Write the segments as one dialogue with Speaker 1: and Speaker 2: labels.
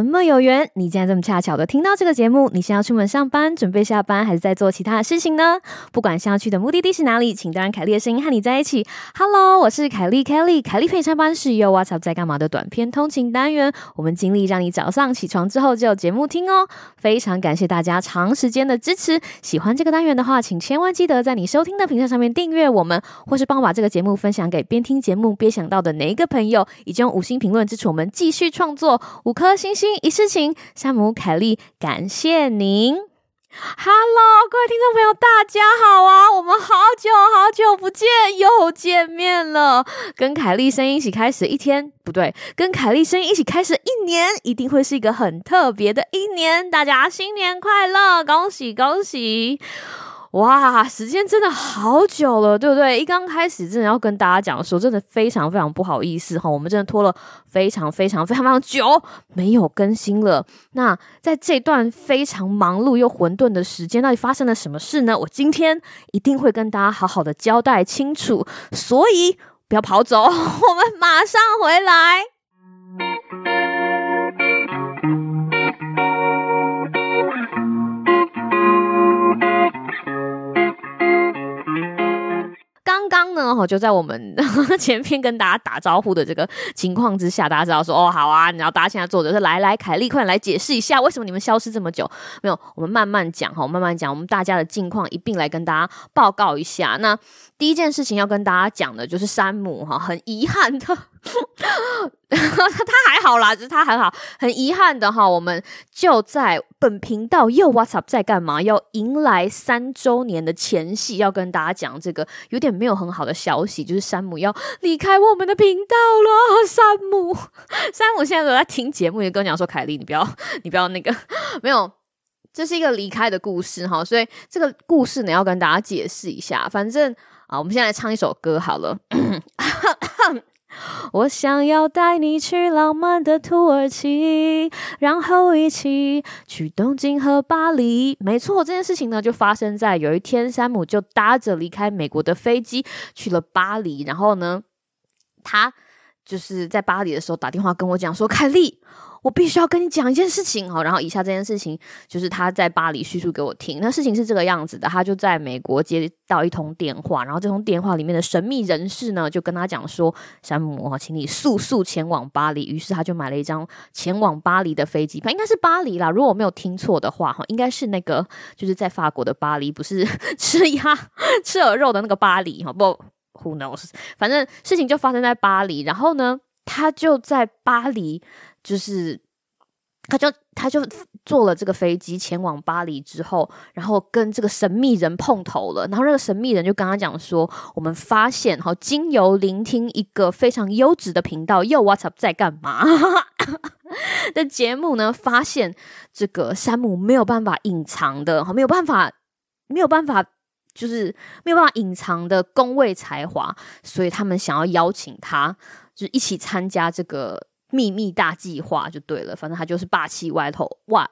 Speaker 1: 怎有缘？你竟然这么恰巧的听到这个节目？你先要出门上班，准备下班，还是在做其他的事情呢？不管想要去的目的地是哪里，请都让凯莉的声音和你在一起。Hello，我是凯莉，Kelly，凯莉陪上班是由 WhatsApp 在干嘛的短篇通勤单元。我们尽力让你早上起床之后就有节目听哦。非常感谢大家长时间的支持。喜欢这个单元的话，请千万记得在你收听的平台上面订阅我们，或是帮我把这个节目分享给边听节目边想到的哪一个朋友，以及用五星评论支持我们继续创作。五颗星星一事情，山姆凯莉，感谢您。Hello，各位听众朋友，大家好啊！我们好久好久不见，又见面了。跟凯莉声音一起开始一天，不对，跟凯莉声音一起开始一年，一定会是一个很特别的一年。大家新年快乐，恭喜恭喜！哇，时间真的好久了，对不对？一刚开始，真的要跟大家讲说，真的非常非常不好意思哈，我们真的拖了非常非常非常非常久没有更新了。那在这段非常忙碌又混沌的时间，到底发生了什么事呢？我今天一定会跟大家好好的交代清楚，所以不要跑走，我们马上回来。刚呢，哈，就在我们 前面跟大家打招呼的这个情况之下，大家知道说，哦，好啊，然后大家现在坐着是来来，凯莉，快点来解释一下，为什么你们消失这么久？没有，我们慢慢讲哈，慢慢讲，我们大家的近况一并来跟大家报告一下。那第一件事情要跟大家讲的就是山姆哈，很遗憾的。他还好啦，就是他很好，很遗憾的哈，我们就在本频道又 WhatsApp 在干嘛？要迎来三周年的前夕，要跟大家讲这个有点没有很好的消息，就是山姆要离开我们的频道了。山姆，山姆现在都在听节目，也跟我讲说：“凯莉，你不要，你不要那个，没有，这是一个离开的故事哈。”所以这个故事呢，要跟大家解释一下。反正啊，我们现在来唱一首歌好了。我想要带你去浪漫的土耳其，然后一起去东京和巴黎。没错，这件事情呢，就发生在有一天，山姆就搭着离开美国的飞机去了巴黎。然后呢，他就是在巴黎的时候打电话跟我讲说：“凯莉。”我必须要跟你讲一件事情哦，然后以下这件事情就是他在巴黎叙述给我听。那事情是这个样子的，他就在美国接到一通电话，然后这通电话里面的神秘人士呢，就跟他讲说：“山姆哈，请你速速前往巴黎。”于是他就买了一张前往巴黎的飞机票，应该是巴黎啦，如果我没有听错的话哈，应该是那个就是在法国的巴黎，不是 吃鸭吃鹅肉的那个巴黎哈。不，Who knows？反正事情就发生在巴黎，然后呢，他就在巴黎。就是，他就他就坐了这个飞机前往巴黎之后，然后跟这个神秘人碰头了。然后那个神秘人就跟他讲说：“我们发现，哈，经由聆听一个非常优质的频道，又 What's Up 在干嘛？的节目呢，发现这个山姆没有办法隐藏的，哈，没有办法，没有办法，就是没有办法隐藏的公卫才华，所以他们想要邀请他，就是一起参加这个。”秘密大计划就对了，反正他就是霸气外透，哇，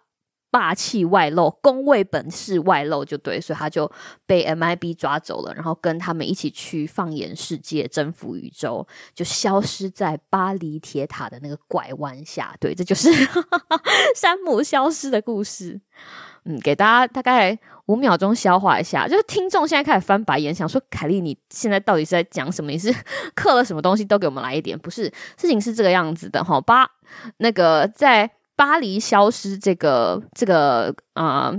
Speaker 1: 霸气外露，公卫本事外露就对，所以他就被 MIB 抓走了，然后跟他们一起去放眼世界，征服宇宙，就消失在巴黎铁塔的那个拐弯下。对，这就是 山姆消失的故事。嗯，给大家大概五秒钟消化一下。就是听众现在开始翻白眼，想说凯莉，你现在到底是在讲什么？你是 刻了什么东西？都给我们来一点。不是，事情是这个样子的哈。巴那个在巴黎消失这个这个啊、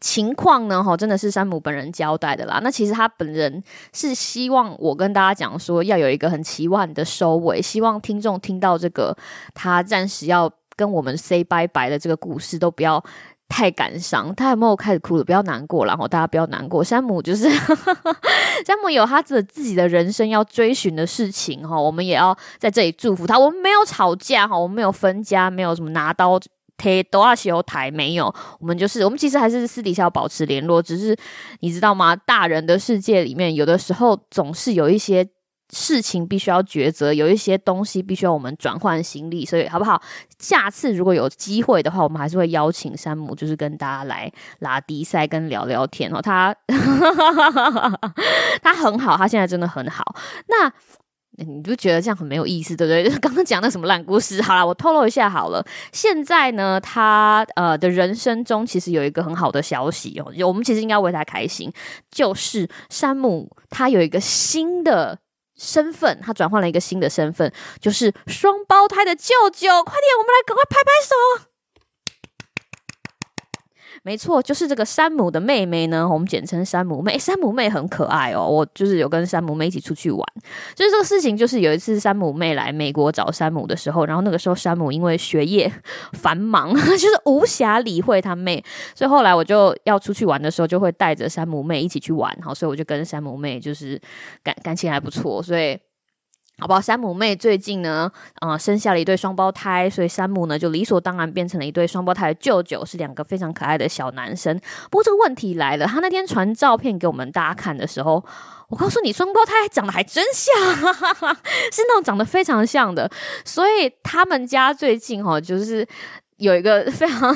Speaker 1: 情况呢，哈，真的是山姆本人交代的啦。那其实他本人是希望我跟大家讲说，要有一个很奇幻的收尾，希望听众听到这个他暂时要跟我们 say bye bye 的这个故事，都不要。太感伤，他有没有开始哭了？不要难过，然后大家不要难过。山姆就是 山姆有他自自己的人生要追寻的事情哈，我们也要在这里祝福他。我们没有吵架哈，我们没有分家，没有什么拿刀推都要修台，没有。我们就是我们其实还是私底下保持联络，只是你知道吗？大人的世界里面，有的时候总是有一些。事情必须要抉择，有一些东西必须要我们转换心力，所以好不好？下次如果有机会的话，我们还是会邀请山姆，就是跟大家来拉迪赛跟聊聊天哦。他他很好，他现在真的很好。那你就觉得这样很没有意思，对不对？就 是刚刚讲的什么烂故事，好了，我透露一下好了。现在呢，他呃的人生中其实有一个很好的消息哦，我们其实应该为他开心，就是山姆他有一个新的身份，他转换了一个新的身份，就是双胞胎的舅舅。快点，我们来赶快拍拍手。没错，就是这个山姆的妹妹呢，我们简称山姆妹。山姆妹很可爱哦，我就是有跟山姆妹一起出去玩。就是这个事情，就是有一次山姆妹来美国找山姆的时候，然后那个时候山姆因为学业繁忙，就是无暇理会他妹，所以后来我就要出去玩的时候，就会带着山姆妹一起去玩。好，所以我就跟山姆妹就是感感情还不错，所以。好不好？山姆妹最近呢，呃，生下了一对双胞胎，所以山姆呢就理所当然变成了一对双胞胎的舅舅，是两个非常可爱的小男生。不过这个问题来了，他那天传照片给我们大家看的时候，我告诉你，双胞胎长得还真像，是那种长得非常像的。所以他们家最近哈，就是。有一个非常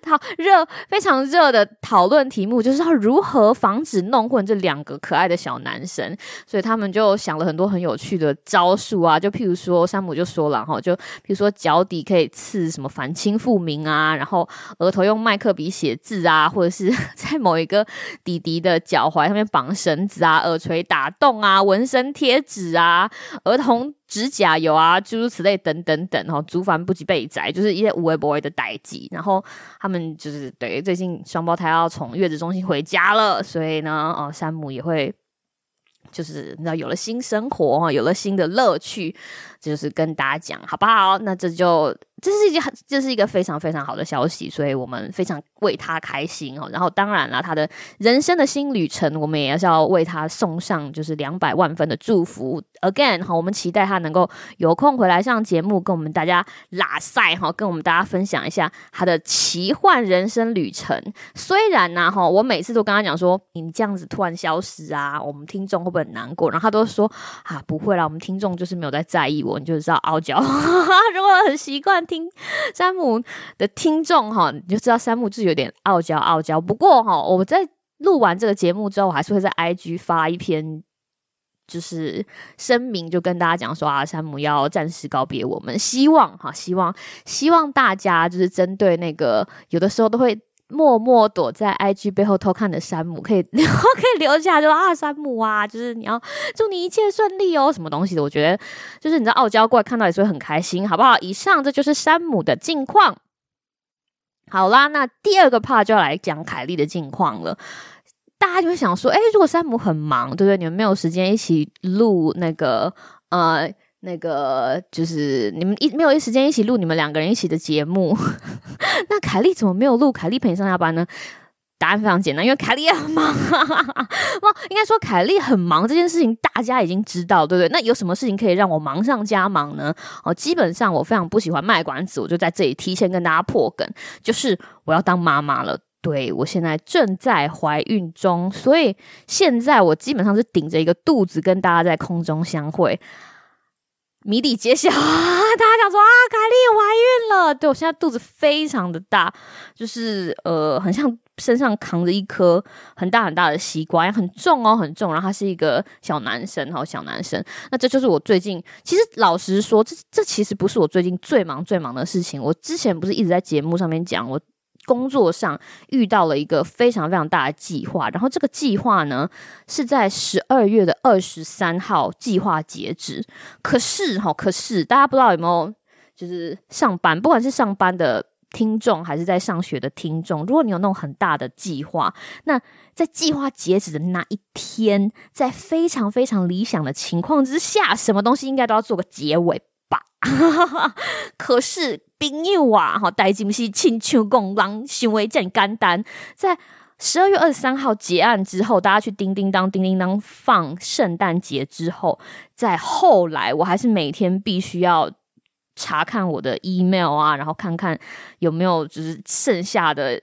Speaker 1: 讨热、非常热的讨论题目，就是要如何防止弄混这两个可爱的小男生。所以他们就想了很多很有趣的招数啊，就譬如说，山姆就说了哈，就譬如说脚底可以刺什么反清复明啊，然后额头用麦克笔写字啊，或者是在某一个弟弟的脚踝上面绑绳子啊，耳垂打洞啊，纹身贴纸啊，儿童。指甲油啊，诸如此类，等等等，哈，族繁不及备载，就是一些无微不微的代际。然后他们就是对，最近双胞胎要从月子中心回家了，所以呢，哦，山姆也会，就是你知道，有了新生活哈，有了新的乐趣，就是跟大家讲，好不好？那这就。这是一件很，这是一个非常非常好的消息，所以我们非常为他开心哦。然后当然了，他的人生的新旅程，我们也是要为他送上就是两百万分的祝福。Again，哈，我们期待他能够有空回来上节目，跟我们大家拉赛哈，跟我们大家分享一下他的奇幻人生旅程。虽然呢，哈，我每次都跟他讲说，你这样子突然消失啊，我们听众会不会很难过？然后他都说啊，不会啦，我们听众就是没有在在意你就知道傲娇。如果很习惯。听山姆的听众哈，你就知道山姆就是有点傲娇傲娇。不过哈，我在录完这个节目之后，我还是会在 IG 发一篇就是声明，就跟大家讲说啊，山姆要暂时告别我们。希望哈，希望希望大家就是针对那个有的时候都会。默默躲在 IG 背后偷看的山姆，可以留 可以留下，就说啊，山姆啊，就是你要祝你一切顺利哦，什么东西的？我觉得就是你知道傲娇怪看到也是会很开心，好不好？以上这就是山姆的近况。好啦，那第二个 part 就要来讲凯莉的近况了。大家就会想说，哎，如果山姆很忙，对不对？你们没有时间一起录那个呃。那个就是你们一没有一时间一起录你们两个人一起的节目，那凯莉怎么没有录？凯莉陪你上下班呢？答案非常简单，因为凯莉也很忙。哇，应该说凯莉很忙这件事情大家已经知道，对不对？那有什么事情可以让我忙上加忙呢？哦，基本上我非常不喜欢卖关子，我就在这里提前跟大家破梗，就是我要当妈妈了。对，我现在正在怀孕中，所以现在我基本上是顶着一个肚子跟大家在空中相会。谜底揭晓 啊！大家讲说啊，凯莉怀孕了。对，我现在肚子非常的大，就是呃，很像身上扛着一颗很大很大的西瓜，很重哦，很重。然后他是一个小男生，好小男生。那这就是我最近，其实老实说，这这其实不是我最近最忙最忙的事情。我之前不是一直在节目上面讲我。工作上遇到了一个非常非常大的计划，然后这个计划呢是在十二月的二十三号计划截止。可是哈，可是大家不知道有没有，就是上班，不管是上班的听众还是在上学的听众，如果你有那种很大的计划，那在计划截止的那一天，在非常非常理想的情况之下，什么东西应该都要做个结尾？可是。朋友啊，哈，代金不是亲像公狼行为这样简单。在十二月二十三号结案之后，大家去叮叮当、叮叮当放圣诞节之后，在后来，我还是每天必须要查看我的 email 啊，然后看看有没有就是剩下的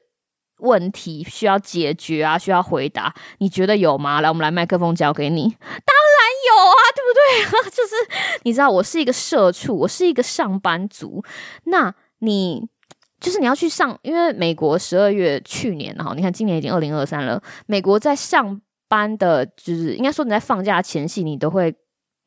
Speaker 1: 问题需要解决啊，需要回答。你觉得有吗？来，我们来麦克风交给你。有啊，对不对？就是你知道，我是一个社畜，我是一个上班族。那你就是你要去上，因为美国十二月去年哈，你看今年已经二零二三了。美国在上班的，就是应该说你在放假前夕，你都会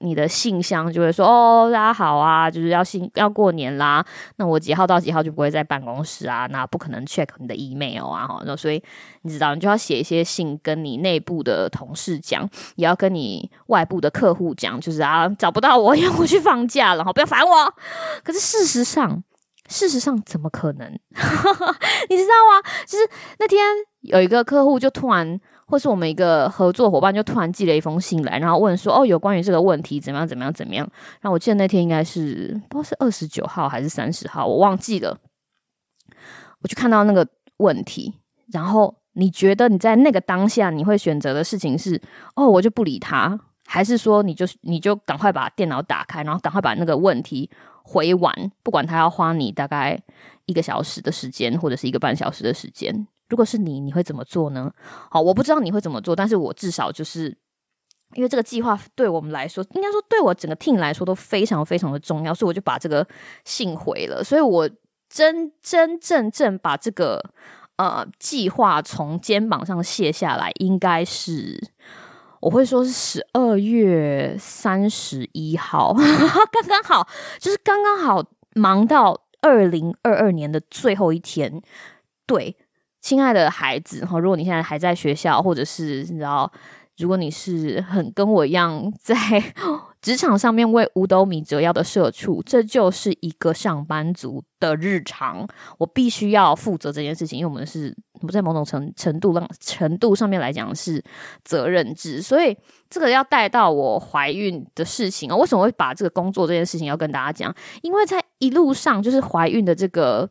Speaker 1: 你的信箱就会说哦，大家好啊，就是要信要过年啦。那我几号到几号就不会在办公室啊，那不可能 check 你的 email 啊，哈。那所以你知道，你就要写一些信跟你内部的同事讲，也要跟你外部的客户讲，就是啊，找不到我，要我去放假了，哈，不要烦我。可是事实上，事实上怎么可能？你知道吗？就是那天有一个客户就突然。或是我们一个合作伙伴就突然寄了一封信来，然后问说：“哦，有关于这个问题怎么样？怎么样？怎么样？”然后我记得那天应该是不知道是二十九号还是三十号，我忘记了。我就看到那个问题，然后你觉得你在那个当下你会选择的事情是：哦，我就不理他，还是说你就是你就赶快把电脑打开，然后赶快把那个问题回完，不管他要花你大概一个小时的时间，或者是一个半小时的时间？如果是你，你会怎么做呢？好，我不知道你会怎么做，但是我至少就是因为这个计划对我们来说，应该说对我整个 team 来说都非常非常的重要，所以我就把这个信回了。所以我真真正正把这个呃计划从肩膀上卸下来，应该是我会说是十二月三十一号，刚刚好，就是刚刚好忙到二零二二年的最后一天，对。亲爱的孩子，哈，如果你现在还在学校，或者是你知道，如果你是很跟我一样在 职场上面为五斗米折腰的社畜，这就是一个上班族的日常。我必须要负责这件事情，因为我们是不在某种程程度上程度上面来讲是责任制，所以这个要带到我怀孕的事情啊。为什么会把这个工作这件事情要跟大家讲？因为在一路上就是怀孕的这个。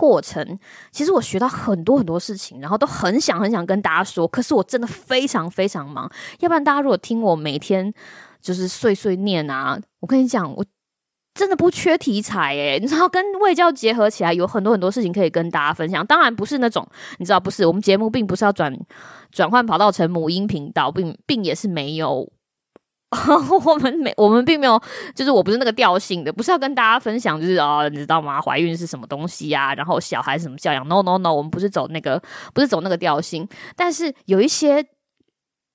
Speaker 1: 过程其实我学到很多很多事情，然后都很想很想跟大家说，可是我真的非常非常忙。要不然大家如果听我每天就是碎碎念啊，我跟你讲，我真的不缺题材诶，你知道跟卫教结合起来，有很多很多事情可以跟大家分享。当然不是那种你知道，不是我们节目并不是要转转换跑道成母婴频道，并并也是没有。我们没，我们并没有，就是我不是那个调性的，不是要跟大家分享，就是哦，你知道吗？怀孕是什么东西呀？然后小孩什么教养？No No No，我们不是走那个，不是走那个调性。但是有一些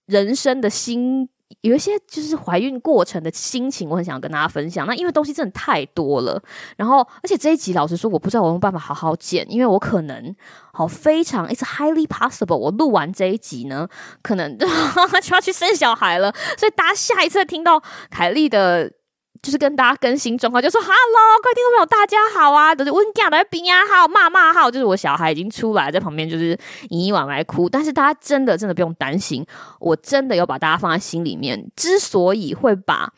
Speaker 1: 人生的心。有一些就是怀孕过程的心情，我很想跟大家分享。那因为东西真的太多了，然后而且这一集老实说，我不知道我有没有办法好好剪，因为我可能好非常，it's highly possible，我录完这一集呢，可能 就要去生小孩了。所以大家下一次听到凯莉的。就是跟大家更新状况，就说 “Hello，各位听众朋友，大家好啊！”都是温家的冰呀，好骂骂号，就是我小孩已经出来在旁边，就是嘤嘤哇哇哭。但是大家真的真的不用担心，我真的有把大家放在心里面。之所以会把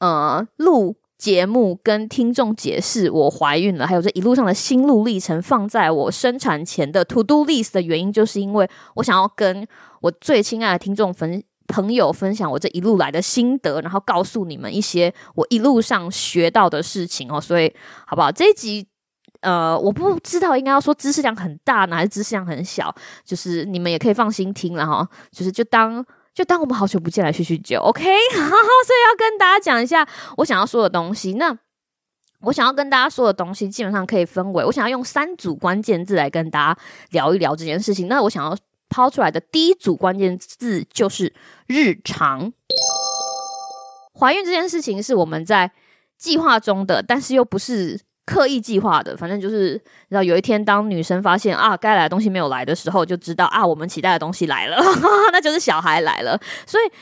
Speaker 1: 呃录节目跟听众解释我怀孕了，还有这一路上的心路历程放在我生产前的 To Do List 的原因，就是因为我想要跟我最亲爱的听众分。朋友分享我这一路来的心得，然后告诉你们一些我一路上学到的事情哦。所以，好不好？这一集，呃，我不知道应该要说知识量很大呢，还是知识量很小。就是你们也可以放心听了哈。就是就当就当我们好久不见来叙叙旧，OK？好，所以要跟大家讲一下我想要说的东西。那我想要跟大家说的东西，基本上可以分为我想要用三组关键字来跟大家聊一聊这件事情。那我想要。抛出来的第一组关键字就是日常。怀孕这件事情是我们在计划中的，但是又不是刻意计划的。反正就是，然后有一天当女生发现啊，该来的东西没有来的时候，就知道啊，我们期待的东西来了，那就是小孩来了。所以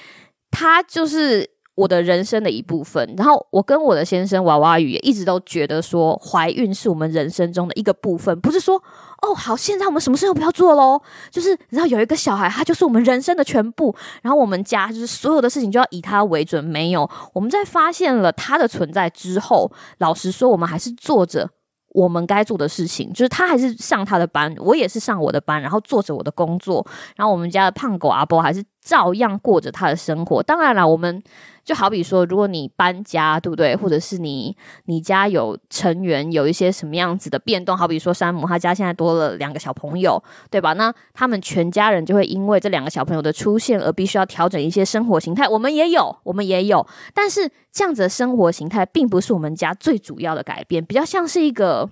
Speaker 1: 她就是。我的人生的一部分，然后我跟我的先生娃娃鱼也一直都觉得说，怀孕是我们人生中的一个部分，不是说哦好，现在我们什么事都不要做喽，就是然后有一个小孩，他就是我们人生的全部，然后我们家就是所有的事情就要以他为准，没有，我们在发现了他的存在之后，老实说，我们还是做着。我们该做的事情，就是他还是上他的班，我也是上我的班，然后做着我的工作，然后我们家的胖狗阿波还是照样过着他的生活。当然了，我们就好比说，如果你搬家，对不对？或者是你你家有成员有一些什么样子的变动，好比说山姆他家现在多了两个小朋友，对吧？那他们全家人就会因为这两个小朋友的出现而必须要调整一些生活形态。我们也有，我们也有，但是这样子的生活形态并不是我们家最主要的改变，比较像是一个。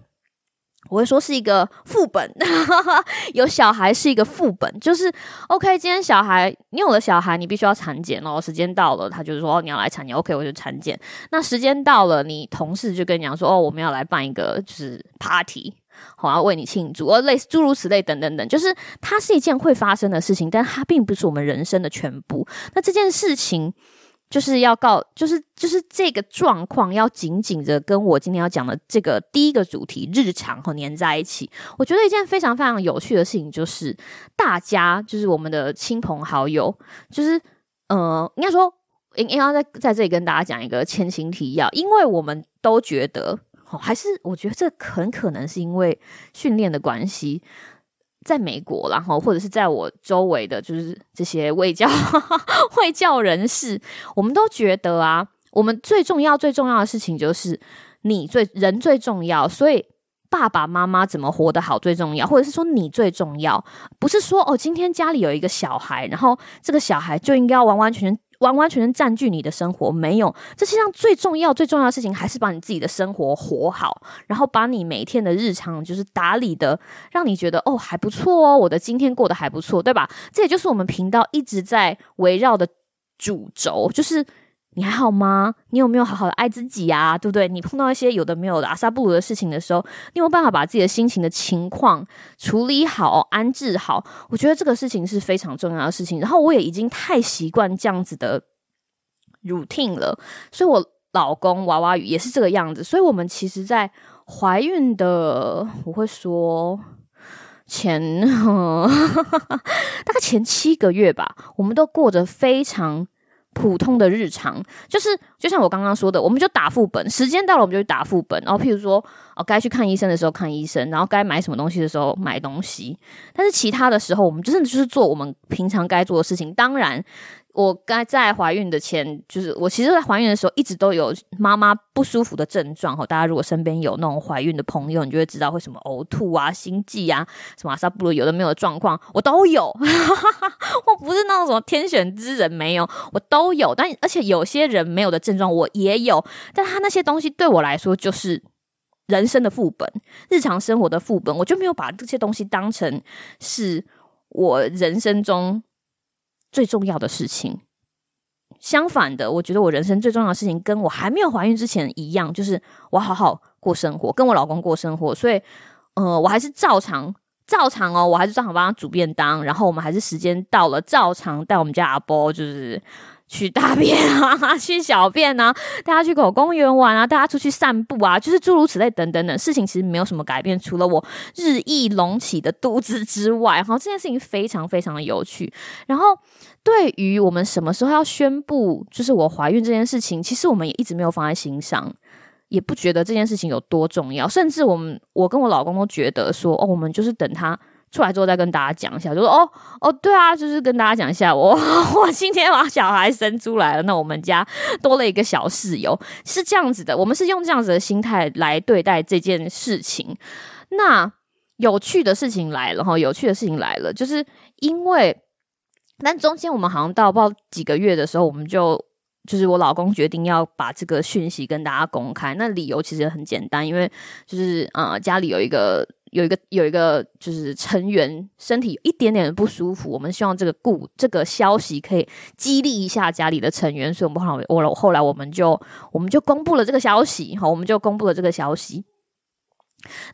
Speaker 1: 我会说是一个副本，有小孩是一个副本，就是 OK。今天小孩你有了小孩，你必须要产检哦。时间到了，他就是说你要来产检，OK，我就产检。那时间到了，你同事就跟你讲说哦，我们要来办一个就是 party，好要为你庆祝，哦，类似诸如此类等等等，就是它是一件会发生的事情，但它并不是我们人生的全部。那这件事情。就是要告，就是就是这个状况要紧紧的跟我今天要讲的这个第一个主题日常和黏在一起。我觉得一件非常非常有趣的事情就是，大家就是我们的亲朋好友，就是呃，应该说应应该在在这里跟大家讲一个前情提要，因为我们都觉得，哦，还是我觉得这很可能是因为训练的关系。在美国，然后或者是在我周围的，就是这些卫教 卫教人士，我们都觉得啊，我们最重要最重要的事情就是你最人最重要，所以爸爸妈妈怎么活得好最重要，或者是说你最重要，不是说哦，今天家里有一个小孩，然后这个小孩就应该要完完全全。完完全全占据你的生活，没有。这世上最重要、最重要的事情，还是把你自己的生活活好，然后把你每天的日常就是打理的，让你觉得哦还不错哦，我的今天过得还不错，对吧？这也就是我们频道一直在围绕的主轴，就是。你还好吗？你有没有好好的爱自己啊？对不对？你碰到一些有的没有的阿萨布鲁的事情的时候，你有没有办法把自己的心情的情况处理好、安置好？我觉得这个事情是非常重要的事情。然后我也已经太习惯这样子的 routine 了，所以我老公娃娃鱼也是这个样子。所以我们其实，在怀孕的，我会说前 大概前七个月吧，我们都过着非常。普通的日常就是，就像我刚刚说的，我们就打副本，时间到了我们就去打副本。然后，譬如说，哦，该去看医生的时候看医生，然后该买什么东西的时候买东西。但是其他的时候，我们真的就是做我们平常该做的事情。当然。我该在怀孕的前，就是我其实，在怀孕的时候一直都有妈妈不舒服的症状哈。大家如果身边有那种怀孕的朋友，你就会知道会什么呕吐啊、心悸啊、什么阿萨布鲁有的没有的状况，我都有。我不是那种什么天选之人，没有，我都有。但而且有些人没有的症状，我也有。但他那些东西对我来说，就是人生的副本，日常生活的副本，我就没有把这些东西当成是我人生中。最重要的事情，相反的，我觉得我人生最重要的事情，跟我还没有怀孕之前一样，就是我好好过生活，跟我老公过生活。所以，呃，我还是照常，照常哦，我还是照常帮他煮便当，然后我们还是时间到了，照常带我们家阿波，就是。去大便啊，去小便啊，带他去狗公园玩啊，带他出去散步啊，就是诸如此类等等等事情，其实没有什么改变，除了我日益隆起的肚子之外，哈，这件事情非常非常的有趣。然后，对于我们什么时候要宣布就是我怀孕这件事情，其实我们也一直没有放在心上，也不觉得这件事情有多重要，甚至我们我跟我老公都觉得说，哦，我们就是等他。出来之后再跟大家讲一下，就说哦哦，对啊，就是跟大家讲一下，我 我今天把小孩生出来了，那我们家多了一个小室友，是这样子的，我们是用这样子的心态来对待这件事情。那有趣的事情来了哈，有趣的事情来了，就是因为，但中间我们好像到不知道几个月的时候，我们就就是我老公决定要把这个讯息跟大家公开，那理由其实很简单，因为就是呃家里有一个。有一个有一个就是成员身体有一点点的不舒服，我们希望这个故这个消息可以激励一下家里的成员，所以我们后来我后来我们就我们就公布了这个消息，好，我们就公布了这个消息。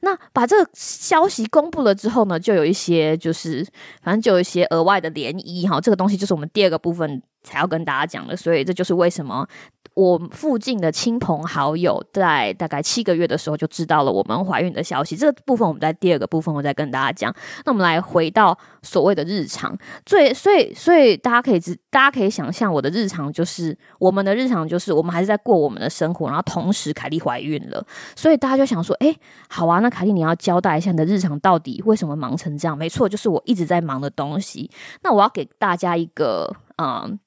Speaker 1: 那把这个消息公布了之后呢，就有一些就是反正就有一些额外的涟漪，哈，这个东西就是我们第二个部分才要跟大家讲的，所以这就是为什么。我附近的亲朋好友在大概七个月的时候就知道了我们怀孕的消息。这个部分我们在第二个部分我再跟大家讲。那我们来回到所谓的日常，最所以所以大家可以知，大家可以想象我的日常就是我们的日常就是我们还是在过我们的生活，然后同时凯莉怀孕了，所以大家就想说，诶，好啊，那凯莉你要交代一下你的日常到底为什么忙成这样？没错，就是我一直在忙的东西。那我要给大家一个嗯。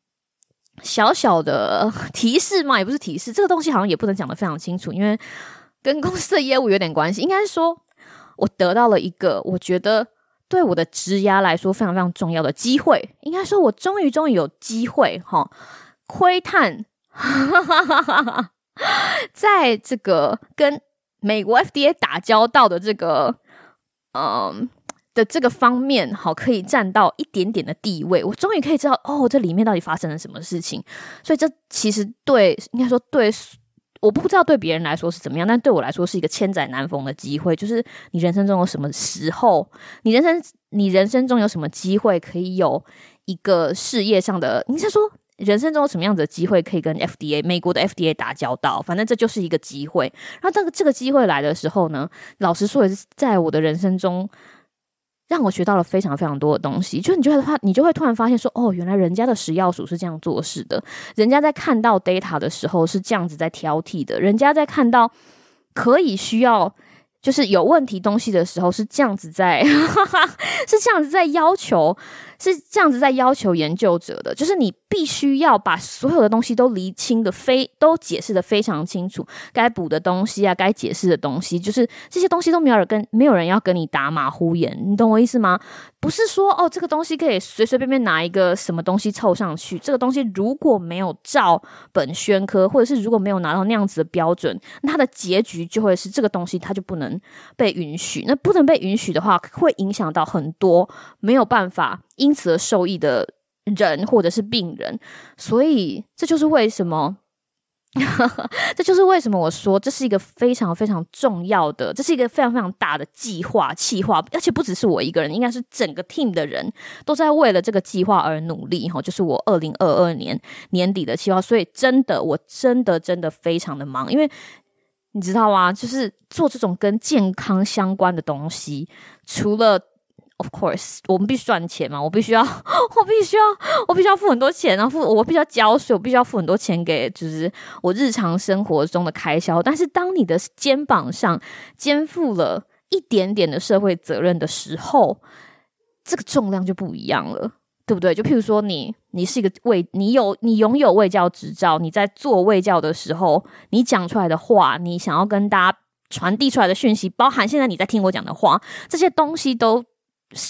Speaker 1: 小小的提示嘛，也不是提示，这个东西好像也不能讲得非常清楚，因为跟公司的业务有点关系。应该是说，我得到了一个我觉得对我的职涯来说非常非常重要的机会。应该说，我终于终于有机会哈，窥探，在这个跟美国 FDA 打交道的这个，嗯的这个方面，好，可以占到一点点的地位。我终于可以知道，哦，这里面到底发生了什么事情。所以这其实对，应该说对。我不知道对别人来说是怎么样，但对我来说是一个千载难逢的机会。就是你人生中有什么时候，你人生你人生中有什么机会可以有一个事业上的？你是说人生中有什么样的机会可以跟 FDA 美国的 FDA 打交道？反正这就是一个机会。然后这个这个机会来的时候呢，老实说也是在我的人生中。让我学到了非常非常多的东西，就你就会发，你就会突然发现说，哦，原来人家的食药署是这样做事的，人家在看到 data 的时候是这样子在挑剔的，人家在看到可以需要。就是有问题东西的时候是这样子在，是这样子在要求，是这样子在要求研究者的。就是你必须要把所有的东西都厘清的非都解释的非常清楚，该补的东西啊，该解释的东西，就是这些东西都没有人跟没有人要跟你打马虎眼，你懂我意思吗？不是说哦，这个东西可以随随便便拿一个什么东西凑上去，这个东西如果没有照本宣科，或者是如果没有拿到那样子的标准，那它的结局就会是这个东西它就不能。被允许，那不能被允许的话，会影响到很多没有办法因此而受益的人或者是病人，所以这就是为什么，这就是为什么我说这是一个非常非常重要的，这是一个非常非常大的计划，计划，而且不只是我一个人，应该是整个 team 的人都在为了这个计划而努力哈，就是我二零二二年年底的计划，所以真的，我真的真的非常的忙，因为。你知道吗？就是做这种跟健康相关的东西，除了 of course 我们必须赚钱嘛，我必须要，我必须要，我必须要付很多钱，然后付我必须要交税，我必须要付很多钱给就是我日常生活中的开销。但是当你的肩膀上肩负了一点点的社会责任的时候，这个重量就不一样了。对不对？就譬如说你，你是一个卫，你有你拥有卫教执照，你在做卫教的时候，你讲出来的话，你想要跟大家传递出来的讯息，包含现在你在听我讲的话，这些东西都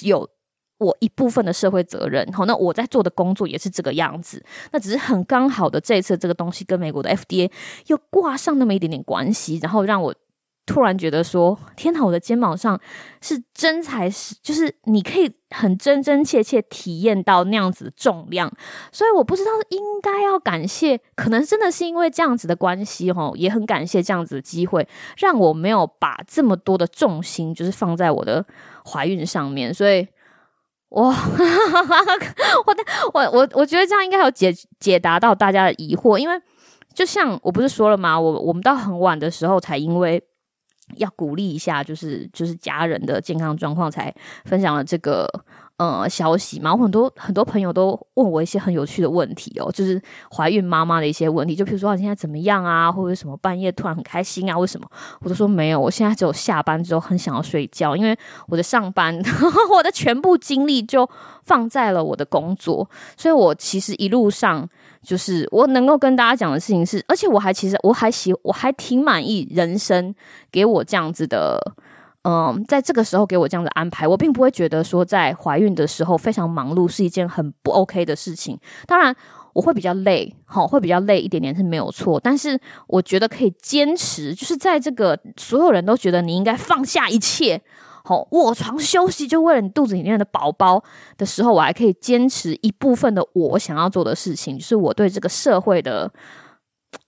Speaker 1: 有我一部分的社会责任。好，那我在做的工作也是这个样子。那只是很刚好的，这一次这个东西跟美国的 FDA 又挂上那么一点点关系，然后让我。突然觉得说，天哪！我的肩膀上是真材实，就是你可以很真真切切体验到那样子的重量。所以我不知道应该要感谢，可能真的是因为这样子的关系哈，也很感谢这样子的机会，让我没有把这么多的重心就是放在我的怀孕上面。所以，我我的我我我觉得这样应该有解解答到大家的疑惑，因为就像我不是说了吗？我我们到很晚的时候才因为。要鼓励一下，就是就是家人的健康状况，才分享了这个呃消息嘛。我很多很多朋友都问我一些很有趣的问题哦，就是怀孕妈妈的一些问题，就比如说你现在怎么样啊，或者什么半夜突然很开心啊，为什么？我都说没有，我现在只有下班之后很想要睡觉，因为我的上班，我的全部精力就放在了我的工作，所以我其实一路上。就是我能够跟大家讲的事情是，而且我还其实我还喜我还挺满意人生给我这样子的，嗯，在这个时候给我这样的安排，我并不会觉得说在怀孕的时候非常忙碌是一件很不 OK 的事情。当然我会比较累，好，会比较累一点点是没有错，但是我觉得可以坚持，就是在这个所有人都觉得你应该放下一切。好，卧床休息，就为了你肚子里面的宝宝的时候，我还可以坚持一部分的我想要做的事情，就是我对这个社会的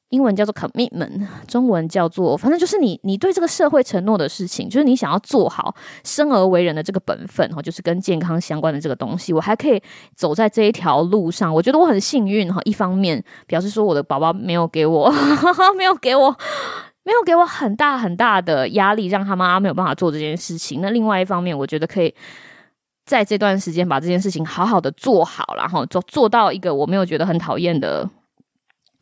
Speaker 1: 英文叫做 commitment，中文叫做，反正就是你你对这个社会承诺的事情，就是你想要做好生而为人的这个本分，哈，就是跟健康相关的这个东西，我还可以走在这一条路上，我觉得我很幸运哈。一方面表示说我的宝宝没有给我，没有给我。没有给我很大很大的压力，让他妈妈没有办法做这件事情。那另外一方面，我觉得可以在这段时间把这件事情好好的做好，然后做做到一个我没有觉得很讨厌的，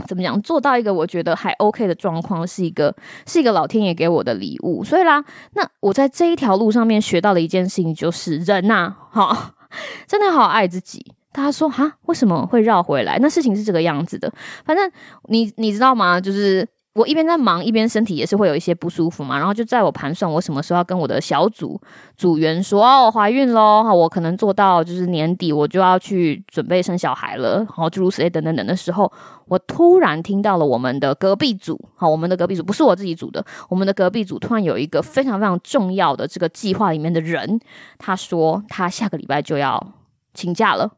Speaker 1: 怎么讲？做到一个我觉得还 OK 的状况，是一个是一个老天爷给我的礼物。所以啦，那我在这一条路上面学到的一件事情就是人呐、啊，哈，真的好爱自己。大家说哈，为什么会绕回来？那事情是这个样子的，反正你你知道吗？就是。我一边在忙，一边身体也是会有一些不舒服嘛。然后就在我盘算我什么时候要跟我的小组组员说哦，我怀孕喽，我可能做到就是年底我就要去准备生小孩了，然后诸如此类等等等的时候，我突然听到了我们的隔壁组，好，我们的隔壁组不是我自己组的，我们的隔壁组突然有一个非常非常重要的这个计划里面的人，他说他下个礼拜就要请假了。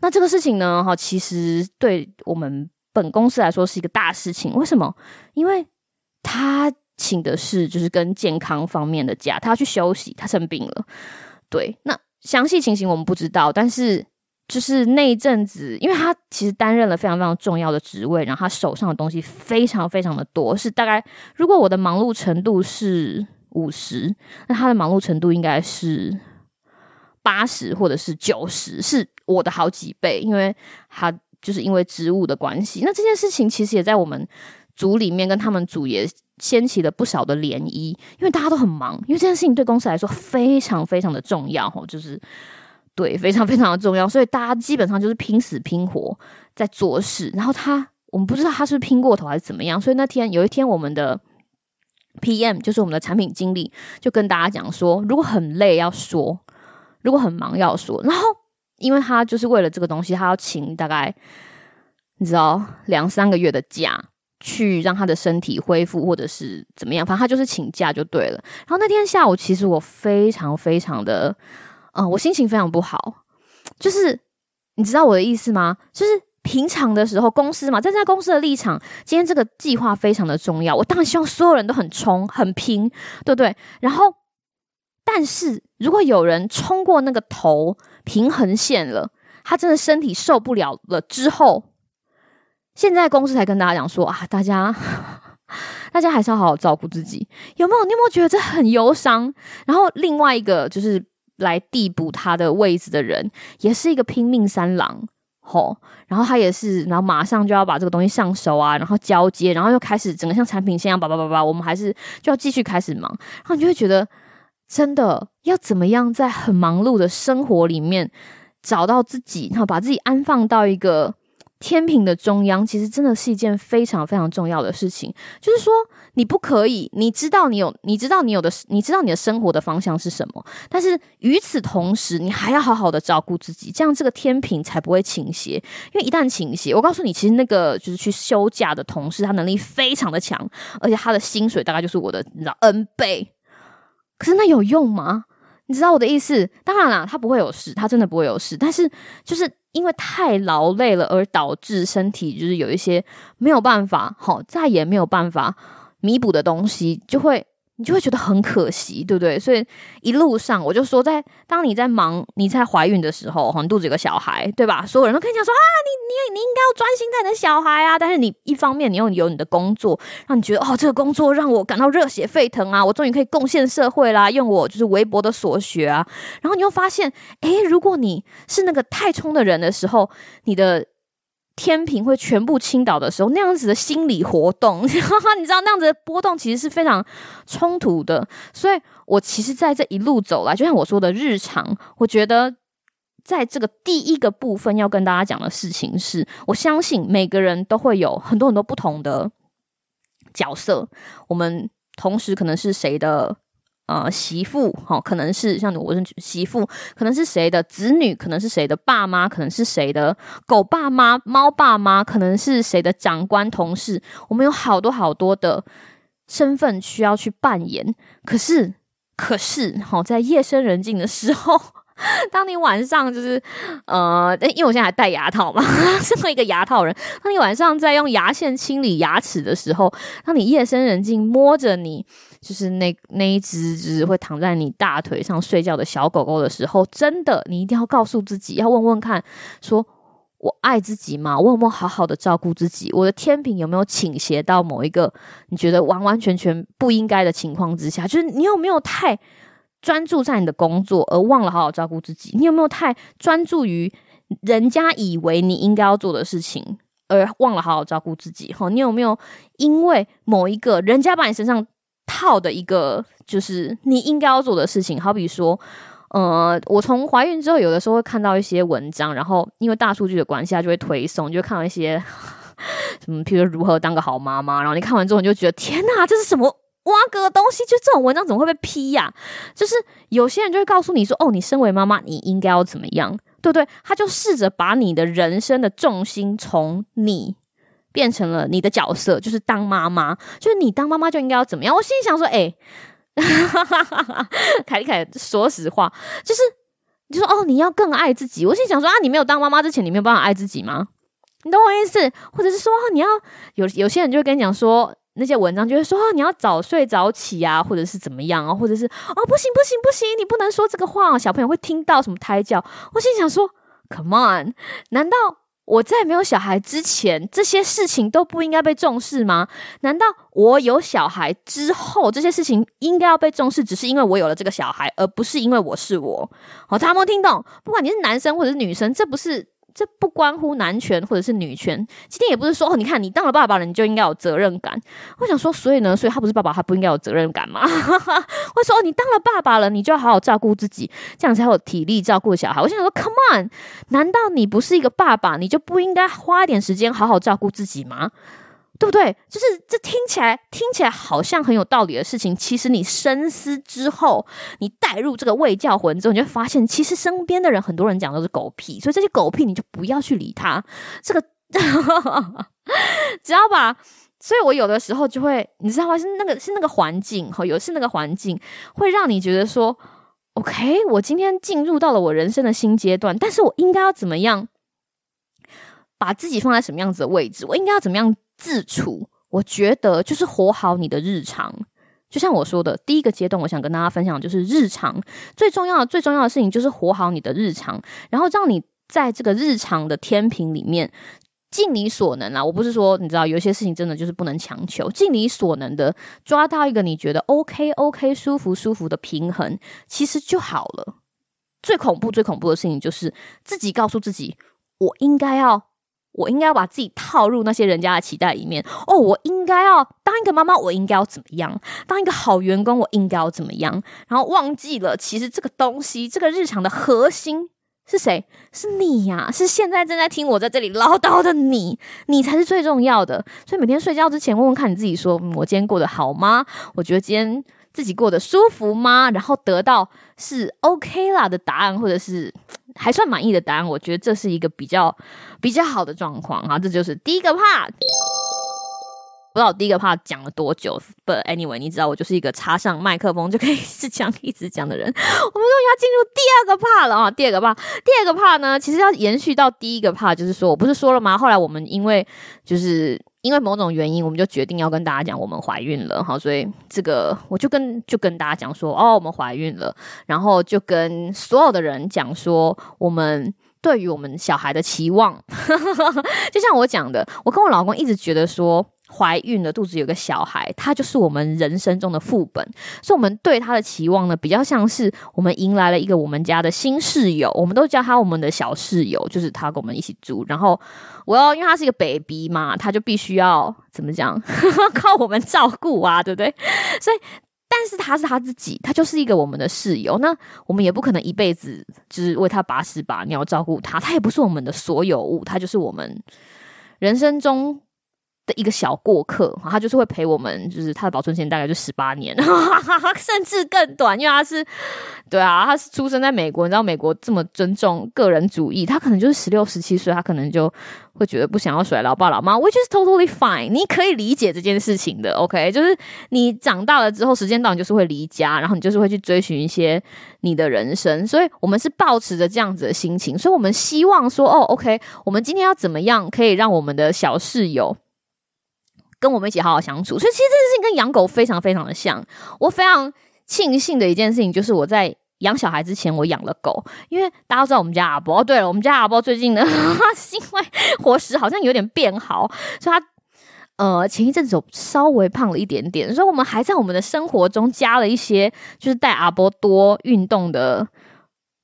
Speaker 1: 那这个事情呢，哈，其实对我们。本公司来说是一个大事情，为什么？因为他请的是就是跟健康方面的假，他要去休息，他生病了。对，那详细情形我们不知道，但是就是那一阵子，因为他其实担任了非常非常重要的职位，然后他手上的东西非常非常的多，是大概如果我的忙碌程度是五十，那他的忙碌程度应该是八十或者是九十，是我的好几倍，因为他。就是因为职务的关系，那这件事情其实也在我们组里面跟他们组也掀起了不少的涟漪，因为大家都很忙，因为这件事情对公司来说非常非常的重要，吼，就是对，非常非常的重要，所以大家基本上就是拼死拼活在做事。然后他，我们不知道他是是拼过头还是怎么样，所以那天有一天，我们的 PM 就是我们的产品经理就跟大家讲说，如果很累要说，如果很忙要说，然后。因为他就是为了这个东西，他要请大概你知道两三个月的假，去让他的身体恢复，或者是怎么样，反正他就是请假就对了。然后那天下午，其实我非常非常的，嗯、我心情非常不好。就是你知道我的意思吗？就是平常的时候，公司嘛，站在公司的立场，今天这个计划非常的重要，我当然希望所有人都很冲、很拼，对不对？然后，但是如果有人冲过那个头。平衡线了，他真的身体受不了了之后，现在公司才跟大家讲说啊，大家 大家还是要好好照顾自己，有没有？你有没有觉得这很忧伤？然后另外一个就是来递补他的位置的人，也是一个拼命三郎，吼，然后他也是，然后马上就要把这个东西上手啊，然后交接，然后又开始整个像产品线一样，叭叭叭叭，我们还是就要继续开始忙，然后你就会觉得。真的要怎么样在很忙碌的生活里面找到自己，然后把自己安放到一个天平的中央，其实真的是一件非常非常重要的事情。就是说，你不可以，你知道你有，你知道你有的，你知道你的生活的方向是什么，但是与此同时，你还要好好的照顾自己，这样这个天平才不会倾斜。因为一旦倾斜，我告诉你，其实那个就是去休假的同事，他能力非常的强，而且他的薪水大概就是我的，你知道 N 倍。可是那有用吗？你知道我的意思？当然啦，他不会有事，他真的不会有事。但是就是因为太劳累了，而导致身体就是有一些没有办法，好，再也没有办法弥补的东西，就会。你就会觉得很可惜，对不对？所以一路上我就说在，当你在忙，你在怀孕的时候，你肚子有个小孩，对吧？所有人都跟你讲说啊，你你你应该要专心在你的小孩啊。但是你一方面你又有你的工作，让你觉得哦，这个工作让我感到热血沸腾啊，我终于可以贡献社会啦，用我就是微薄的所学啊。然后你又发现，诶，如果你是那个太冲的人的时候，你的。天平会全部倾倒的时候，那样子的心理活动，你知道那样子的波动其实是非常冲突的。所以我其实在这一路走来，就像我说的日常，我觉得在这个第一个部分要跟大家讲的事情是，我相信每个人都会有很多很多不同的角色，我们同时可能是谁的。呃，媳妇，哈、哦，可能是像我是媳妇，可能是谁的子女，可能是谁的爸妈，可能是谁的狗爸妈、猫爸妈，可能是谁的长官、同事。我们有好多好多的身份需要去扮演。可是，可是，好、哦，在夜深人静的时候。当你晚上就是呃，因为我现在还戴牙套嘛，身为一个牙套人，当你晚上在用牙线清理牙齿的时候，当你夜深人静摸着你就是那那一只就是会躺在你大腿上睡觉的小狗狗的时候，真的，你一定要告诉自己，要问问看，说我爱自己吗？我有没有好好的照顾自己？我的天平有没有倾斜到某一个你觉得完完全全不应该的情况之下？就是你有没有太专注在你的工作，而忘了好好照顾自己。你有没有太专注于人家以为你应该要做的事情，而忘了好好照顾自己？哈，你有没有因为某一个人家把你身上套的一个，就是你应该要做的事情？好比说，呃，我从怀孕之后，有的时候会看到一些文章，然后因为大数据的关系，它就会推送，就会看到一些 什么，譬如如何当个好妈妈，然后你看完之后你就觉得天哪，这是什么挖个东西？就这种文章怎么会被批呀、就是有些人就会告诉你说，哦，你身为妈妈，你应该要怎么样，对不对？他就试着把你的人生的重心从你变成了你的角色，就是当妈妈，就是你当妈妈就应该要怎么样？我心里想说，哎，凯丽凯，说实话，就是。你就说哦，你要更爱自己。我心里想说啊，你没有当妈妈之前，你没有办法爱自己吗？你懂我意思？或者是说你要有有些人就会跟你讲说，那些文章就会说你要早睡早起啊，或者是怎么样啊，或者是哦不行不行不行，你不能说这个话，小朋友会听到什么胎教。我心想说，Come on，难道？我在没有小孩之前，这些事情都不应该被重视吗？难道我有小孩之后，这些事情应该要被重视，只是因为我有了这个小孩，而不是因为我是我？好，他们听懂？不管你是男生或者是女生，这不是。这不关乎男权或者是女权，今天也不是说哦，你看你当了爸爸了，你就应该有责任感。我想说，所以呢，所以他不是爸爸，他不应该有责任感吗？我说哦，你当了爸爸了，你就要好好照顾自己，这样才有体力照顾小孩。我想说，Come on，难道你不是一个爸爸，你就不应该花一点时间好好照顾自己吗？对不对？就是这听起来听起来好像很有道理的事情，其实你深思之后，你带入这个卫教魂之后，你就会发现，其实身边的人很多人讲都是狗屁，所以这些狗屁你就不要去理他。这个 知道吧，所以我有的时候就会，你知道吗？是那个是那个环境，哈，有是那个环境会让你觉得说，OK，我今天进入到了我人生的新阶段，但是我应该要怎么样把自己放在什么样子的位置？我应该要怎么样？自处，我觉得就是活好你的日常。就像我说的，第一个阶段，我想跟大家分享就是日常最重要的、最重要的事情就是活好你的日常，然后让你在这个日常的天平里面尽你所能啊！我不是说你知道，有些事情真的就是不能强求，尽你所能的抓到一个你觉得 OK OK 舒服舒服的平衡，其实就好了。最恐怖、最恐怖的事情就是自己告诉自己，我应该要。我应该要把自己套入那些人家的期待里面哦。我应该要当一个妈妈，我应该要怎么样？当一个好员工，我应该要怎么样？然后忘记了，其实这个东西，这个日常的核心是谁？是你呀、是现在正在听我在这里唠叨的你，你才是最重要的。所以每天睡觉之前问问看你自己说：我今天过得好吗？我觉得今天自己过得舒服吗？然后得到是 OK 啦的答案，或者是。还算满意的答案，我觉得这是一个比较比较好的状况哈。这就是第一个 part，不知道第一个 part 讲了多久，but anyway，你知道我就是一个插上麦克风就可以一直讲一直讲的人。我们终于要进入第二个 part 了啊！第二个 part，第二个 part 呢，其实要延续到第一个 part，就是说我不是说了吗？后来我们因为就是。因为某种原因，我们就决定要跟大家讲我们怀孕了哈，所以这个我就跟就跟大家讲说，哦，我们怀孕了，然后就跟所有的人讲说，我们对于我们小孩的期望，就像我讲的，我跟我老公一直觉得说。怀孕了，肚子有个小孩，他就是我们人生中的副本，所以我们对他的期望呢，比较像是我们迎来了一个我们家的新室友，我们都叫他我们的小室友，就是他跟我们一起住。然后我要，因为他是一个 baby 嘛，他就必须要怎么讲，靠我们照顾啊，对不对？所以，但是他是他自己，他就是一个我们的室友，那我们也不可能一辈子就是为他把屎把尿照顾他，他也不是我们的所有物，他就是我们人生中。一个小过客，他就是会陪我们，就是他的保存时间大概就十八年，甚至更短，因为他是，对啊，他是出生在美国，你知道美国这么尊重个人主义，他可能就是十六、十七岁，他可能就会觉得不想要甩老爸老妈，which is totally fine，你可以理解这件事情的，OK，就是你长大了之后，时间到你就是会离家，然后你就是会去追寻一些你的人生，所以我们是抱持着这样子的心情，所以我们希望说，哦，OK，我们今天要怎么样可以让我们的小室友。跟我们一起好好相处，所以其实这件事情跟养狗非常非常的像。我非常庆幸的一件事情就是我在养小孩之前，我养了狗，因为大家都知道我们家阿波。哦，对了，我们家阿波最近呢，是因为伙食好像有点变好，所以他呃前一阵子稍微胖了一点点，所以我们还在我们的生活中加了一些，就是带阿波多运动的。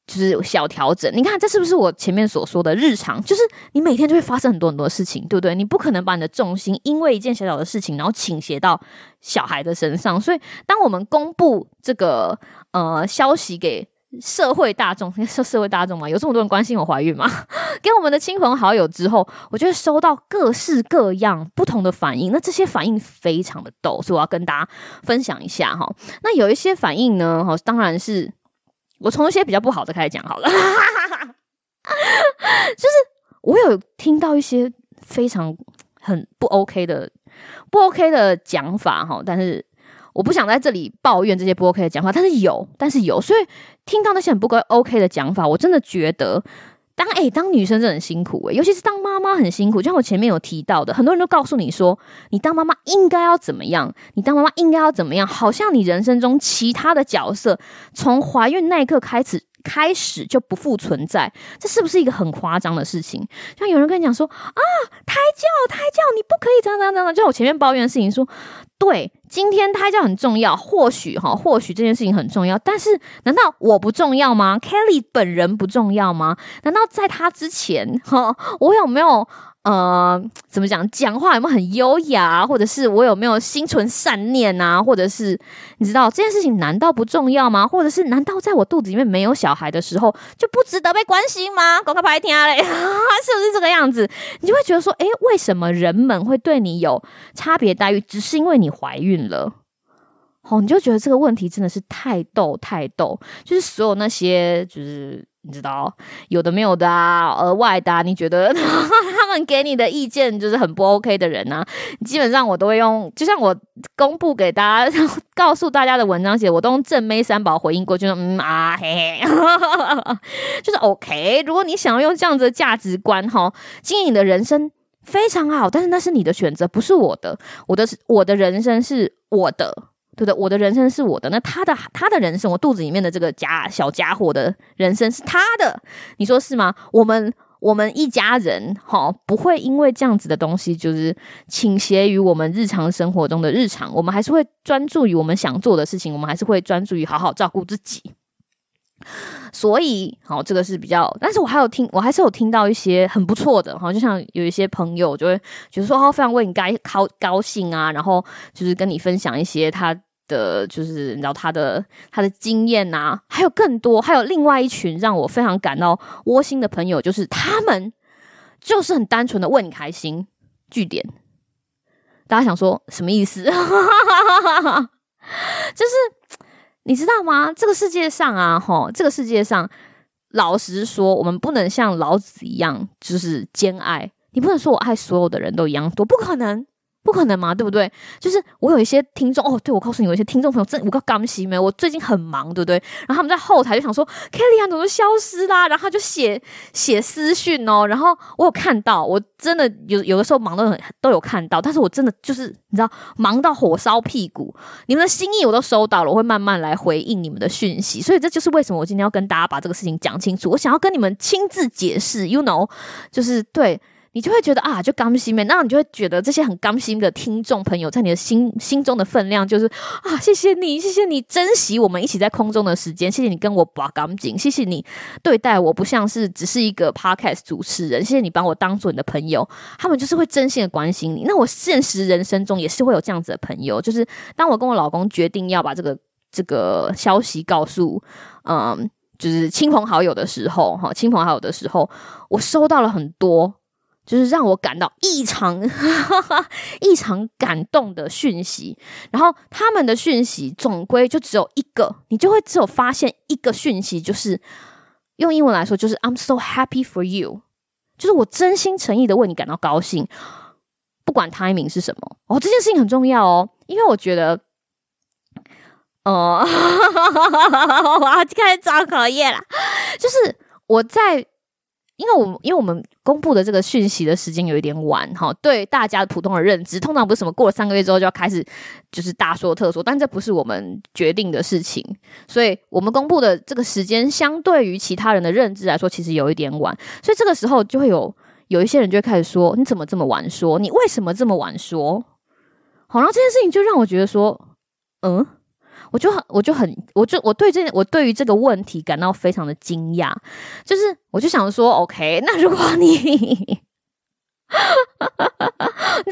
Speaker 1: 就是小调整，你看这是不是我前面所说的日常？就是你每天就会发生很多很多事情，对不对？你不可能把你的重心因为一件小小的事情，然后倾斜到小孩的身上。所以，当我们公布这个呃消息给社会大众，社社会大众嘛，有这么多人关心我怀孕吗？给我们的亲朋好友之后，我就会收到各式各样不同的反应。那这些反应非常的逗，所以我要跟大家分享一下哈。那有一些反应呢，哈，当然是我从一些比较不好的开始讲好了。就是我有听到一些非常很不 OK 的不 OK 的讲法哈，但是。我不想在这里抱怨这些不 OK 的讲法，但是有，但是有，所以听到那些很不 OK 的讲法，我真的觉得当哎、欸、当女生真的很辛苦诶、尤其是当妈妈很辛苦。就像我前面有提到的，很多人都告诉你说，你当妈妈应该要怎么样，你当妈妈应该要怎么样，好像你人生中其他的角色从怀孕那一刻开始。开始就不复存在，这是不是一个很夸张的事情？像有人跟你讲说啊，胎教胎教，你不可以这样这样这样。就像我前面抱怨的事情说，对，今天胎教很重要，或许哈，或许这件事情很重要，但是难道我不重要吗？Kelly 本人不重要吗？难道在他之前哈，我有没有？呃，怎么讲？讲话有没有很优雅？或者是我有没有心存善念啊？或者是你知道这件事情难道不重要吗？或者是难道在我肚子里面没有小孩的时候就不值得被关心吗？搞个白天嘞，是不是这个样子？你就会觉得说，诶，为什么人们会对你有差别待遇？只是因为你怀孕了？哦，你就觉得这个问题真的是太逗太逗，就是所有那些就是。你知道有的没有的啊，额外的啊，你觉得 他们给你的意见就是很不 OK 的人呢？基本上我都会用，就像我公布给大家、告诉大家的文章写，我都用正妹三宝回应过去，说嗯啊嘿嘿，就是 OK。如果你想要用这样子的价值观哈，经营你的人生非常好，但是那是你的选择，不是我的，我的我的人生是我的。对不对，我的人生是我的，那他的他的人生，我肚子里面的这个家小家伙的人生是他的，你说是吗？我们我们一家人哈，不会因为这样子的东西就是倾斜于我们日常生活中的日常，我们还是会专注于我们想做的事情，我们还是会专注于好好照顾自己。所以，好，这个是比较，但是我还有听，我还是有听到一些很不错的，哈，就像有一些朋友就会觉得说，哦，非常为你该高高兴啊，然后就是跟你分享一些他。的就是你知道他的他的经验呐、啊，还有更多，还有另外一群让我非常感到窝心的朋友，就是他们就是很单纯的为你开心据点。大家想说什么意思？就是你知道吗？这个世界上啊，吼，这个世界上，老实说，我们不能像老子一样，就是兼爱。你不能说我爱所有的人都一样多，不可能。不可能嘛，对不对？就是我有一些听众哦，对，我告诉你，有一些听众朋友真我刚刚洗没，我最近很忙，对不对？然后他们在后台就想说，Kelly 啊，怎么消失啦？然后他就写写私讯哦，然后我有看到，我真的有有的时候忙得很都有看到，但是我真的就是你知道，忙到火烧屁股，你们的心意我都收到了，我会慢慢来回应你们的讯息，所以这就是为什么我今天要跟大家把这个事情讲清楚，我想要跟你们亲自解释，you know，就是对。你就会觉得啊，就甘心呗，那你就会觉得这些很甘心的听众朋友，在你的心心中的分量就是啊，谢谢你，谢谢你珍惜我们一起在空中的时间，谢谢你跟我把感情，谢谢你对待我不像是只是一个 podcast 主持人，谢谢你把我当做你的朋友，他们就是会真心的关心你。那我现实人生中也是会有这样子的朋友，就是当我跟我老公决定要把这个这个消息告诉嗯，就是亲朋好友的时候，哈，亲朋好友的时候，我收到了很多。就是让我感到异常、异常感动的讯息，然后他们的讯息总归就只有一个，你就会只有发现一个讯息，就是用英文来说，就是 "I'm so happy for you"，就是我真心诚意的为你感到高兴，不管 timing 是什么。哦，这件事情很重要哦，因为我觉得，呃，我要开始找考验了，就是我在。因为我们因为我们公布的这个讯息的时间有一点晚哈，对大家普通的认知，通常不是什么过了三个月之后就要开始就是大说特说，但这不是我们决定的事情，所以我们公布的这个时间相对于其他人的认知来说，其实有一点晚，所以这个时候就会有有一些人就会开始说，你怎么这么晚说？你为什么这么晚说？好，然后这件事情就让我觉得说，嗯。我就很，我就很，我就我对这我对于这个问题感到非常的惊讶，就是我就想说，OK，那如果你，你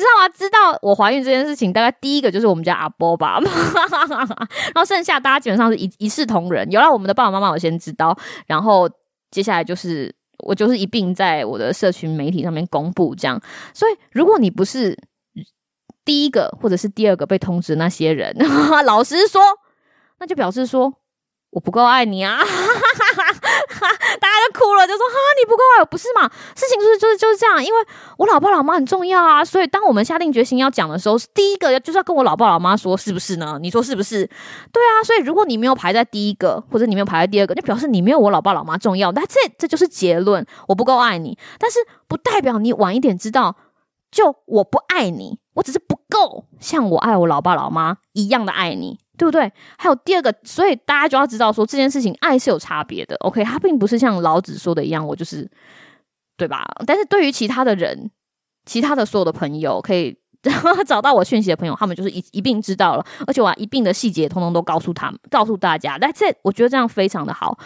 Speaker 1: 知道吗？知道我怀孕这件事情，大概第一个就是我们家阿波吧，然后剩下大家基本上是一一视同仁。有了我们的爸爸妈妈，我先知道，然后接下来就是我就是一并在我的社群媒体上面公布这样。所以，如果你不是第一个或者是第二个被通知那些人，老实说，那就表示说我不够爱你啊。大家就哭了，就说哈，你不够爱我，不是嘛？事情就是就是就是这样，因为我老爸老妈很重要啊，所以当我们下定决心要讲的时候，第一个就是要跟我老爸老妈说，是不是呢？你说是不是？对啊，所以如果你没有排在第一个，或者你没有排在第二个，就表示你没有我老爸老妈重要。那这这就是结论，我不够爱你，但是不代表你晚一点知道，就我不爱你，我只是不够像我爱我老爸老妈一样的爱你。对不对？还有第二个，所以大家就要知道说这件事情爱是有差别的。OK，它并不是像老子说的一样，我就是对吧？但是对于其他的人，其他的所有的朋友，可以 找到我讯息的朋友，他们就是一一并知道了，而且我一并的细节通通都告诉他们，告诉大家。但这我觉得这样非常的好。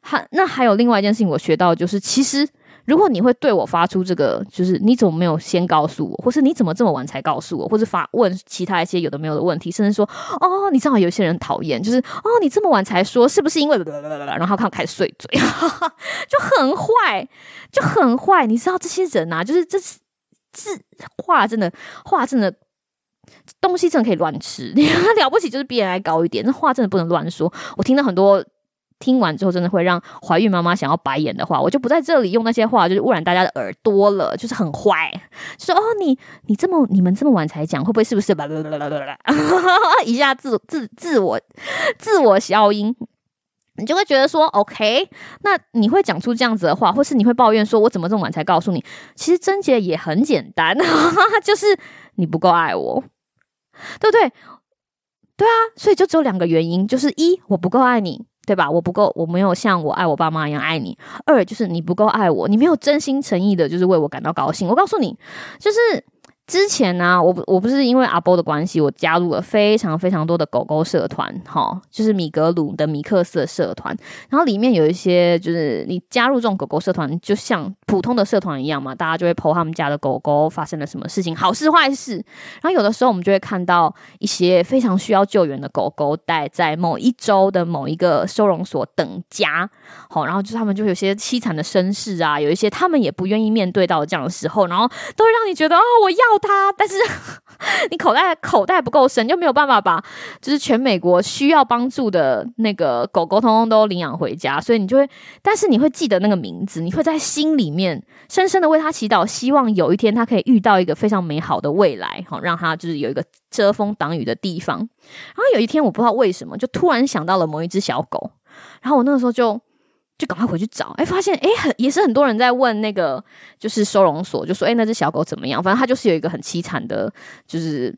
Speaker 1: 还那还有另外一件事情，我学到就是其实。如果你会对我发出这个，就是你怎么没有先告诉我，或是你怎么这么晚才告诉我，或是发问其他一些有的没有的问题，甚至说哦，你知道有些人讨厌，就是哦，你这么晚才说，是不是因为？然后他开始碎嘴，就很坏，就很坏。你知道这些人啊，就是这是字话真的话真的东西真的可以乱吃，你 了不起就是 BMI 高一点，那话真的不能乱说。我听到很多。听完之后，真的会让怀孕妈妈想要白眼的话，我就不在这里用那些话，就是污染大家的耳朵了，就是很坏。说哦，你你这么你们这么晚才讲，会不会是不是？一下自自自我自我消音，你就会觉得说，OK，那你会讲出这样子的话，或是你会抱怨说，我怎么这么晚才告诉你？其实症结也很简单，就是你不够爱我，对不对？对啊，所以就只有两个原因，就是一我不够爱你。对吧？我不够，我没有像我爱我爸妈一样爱你。二就是你不够爱我，你没有真心诚意的，就是为我感到高兴。我告诉你，就是。之前呢、我不我不是因为阿波的关系，我加入了非常非常多的狗狗社团，哈，就是米格鲁的米克斯的社团。然后里面有一些，就是你加入这种狗狗社团，就像普通的社团一样嘛，大家就会 po 他们家的狗狗发生了什么事情，好事坏事。然后有的时候我们就会看到一些非常需要救援的狗狗待在某一周的某一个收容所等家，好，然后就他们就有些凄惨的身世啊，有一些他们也不愿意面对到这样的时候，然后都会让你觉得、哦，我要。他，但是 你口袋口袋不够深，就没有办法把就是全美国需要帮助的那个狗狗通通都领养回家，所以你就会，但是你会记得那个名字，你会在心里面深深的为他祈祷，希望有一天他可以遇到一个非常美好的未来，好让他就是有一个遮风挡雨的地方。然后有一天我不知道为什么，就突然想到了某一只小狗，然后我那个时候就。就赶快回去找，哎，发现哎，很也是很多人在问那个，就是收容所，就说哎，那只小狗怎么样？反正它就是有一个很凄惨的，就是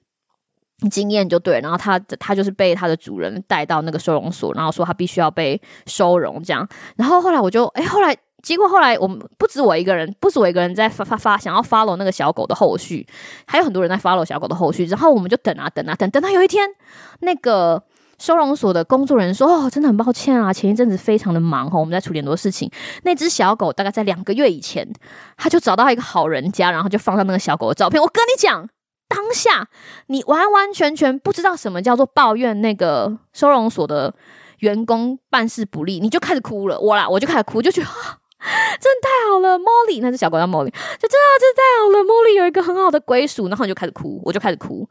Speaker 1: 经验就对。然后它它就是被它的主人带到那个收容所，然后说它必须要被收容这样。然后后来我就哎，后来结果后来我们不止我一个人，不止我一个人在发发发想要 follow 那个小狗的后续，还有很多人在 follow 小狗的后续。然后我们就等啊等啊等，等到有一天那个。收容所的工作人员说：“哦，真的很抱歉啊，前一阵子非常的忙哦，我们在处理很多事情。那只小狗大概在两个月以前，他就找到一个好人家，然后就放上那个小狗的照片。我跟你讲，当下你完完全全不知道什么叫做抱怨那个收容所的员工办事不力，你就开始哭了。我啦，我就开始哭，就觉得，真的太好了莫里那只小狗叫 Molly，就真的真的太好了莫里有一个很好的归属，然后你就开始哭，我就开始哭，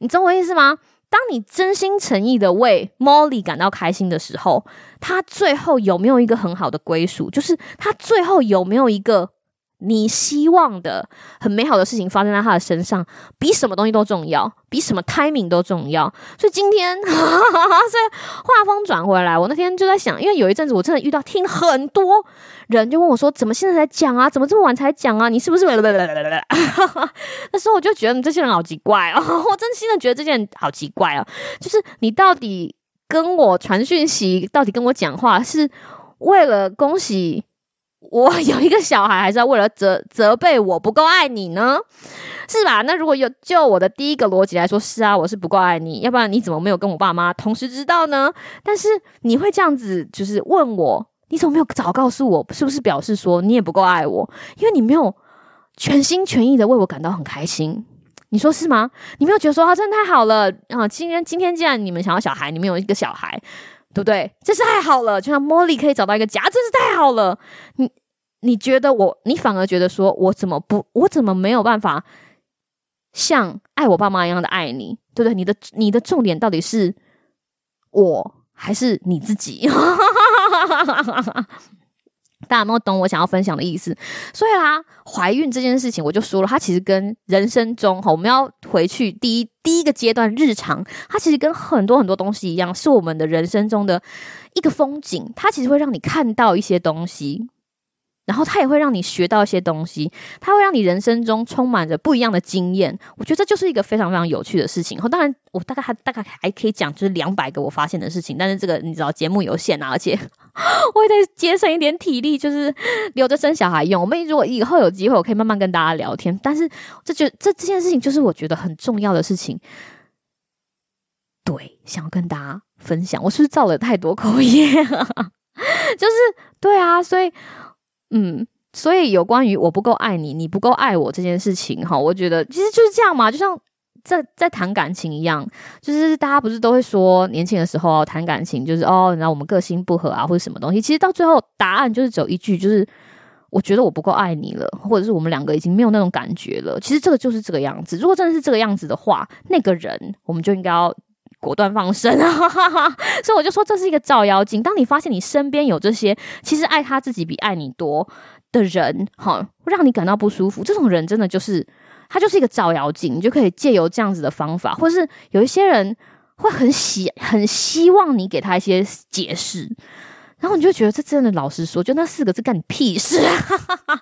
Speaker 1: 你懂我意思吗？”当你真心诚意的为 Molly 感到开心的时候，他最后有没有一个很好的归属？就是他最后有没有一个你希望的很美好的事情发生在他的身上，比什么东西都重要，比什么 timing 都重要。所以今天，哈哈哈所以话锋转回来，我那天就在想，因为有一阵子我真的遇到听很多人就问我说，怎么现在才讲啊？怎么这么晚才讲啊？你是不是？那时候我就觉得你这些人好奇怪哦，我真心的觉得这些人好奇怪哦，就是你到底跟我传讯息，到底跟我讲话，是为了恭喜？我 有一个小孩，还是要为了责责备我不够爱你呢？是吧？那如果有就我的第一个逻辑来说，是啊，我是不够爱你，要不然你怎么没有跟我爸妈同时知道呢？但是你会这样子，就是问我，你怎么没有早告诉我？是不是表示说你也不够爱我？因为你没有全心全意的为我感到很开心，你说是吗？你没有觉得说啊，真的太好了啊！今天今天既然你们想要小孩，你们有一个小孩。对不对？真是太好了，就像茉莉可以找到一个家，真是太好了。你你觉得我，你反而觉得说我怎么不，我怎么没有办法像爱我爸妈一样的爱你，对不对？你的你的重点到底是我还是你自己？大家有没有懂我想要分享的意思？所以啦，怀孕这件事情，我就说了，它其实跟人生中哈，我们要回去第一第一个阶段日常，它其实跟很多很多东西一样，是我们的人生中的一个风景，它其实会让你看到一些东西。然后它也会让你学到一些东西，它会让你人生中充满着不一样的经验。我觉得这就是一个非常非常有趣的事情。然后当然，我大概还大概还可以讲就是两百个我发现的事情，但是这个你知道节目有限啊，而且 我也得节省一点体力，就是留着生小孩用。我们如果以后有机会，我可以慢慢跟大家聊天。但是这就这这件事情就是我觉得很重要的事情，对，想要跟大家分享。我是不是造了太多口 业了？就是对啊，所以。嗯，所以有关于我不够爱你，你不够爱我这件事情，哈，我觉得其实就是这样嘛，就像在在谈感情一样，就是大家不是都会说年轻的时候谈感情，就是哦，然后我们个性不合啊，或者什么东西，其实到最后答案就是只有一句，就是我觉得我不够爱你了，或者是我们两个已经没有那种感觉了。其实这个就是这个样子。如果真的是这个样子的话，那个人我们就应该要。果断放生啊！所以我就说这是一个照妖镜。当你发现你身边有这些其实爱他自己比爱你多的人，哈，让你感到不舒服。这种人真的就是他就是一个照妖镜，你就可以借由这样子的方法，或是有一些人会很喜很希望你给他一些解释，然后你就觉得这真的老实说，就那四个字干你屁事啊！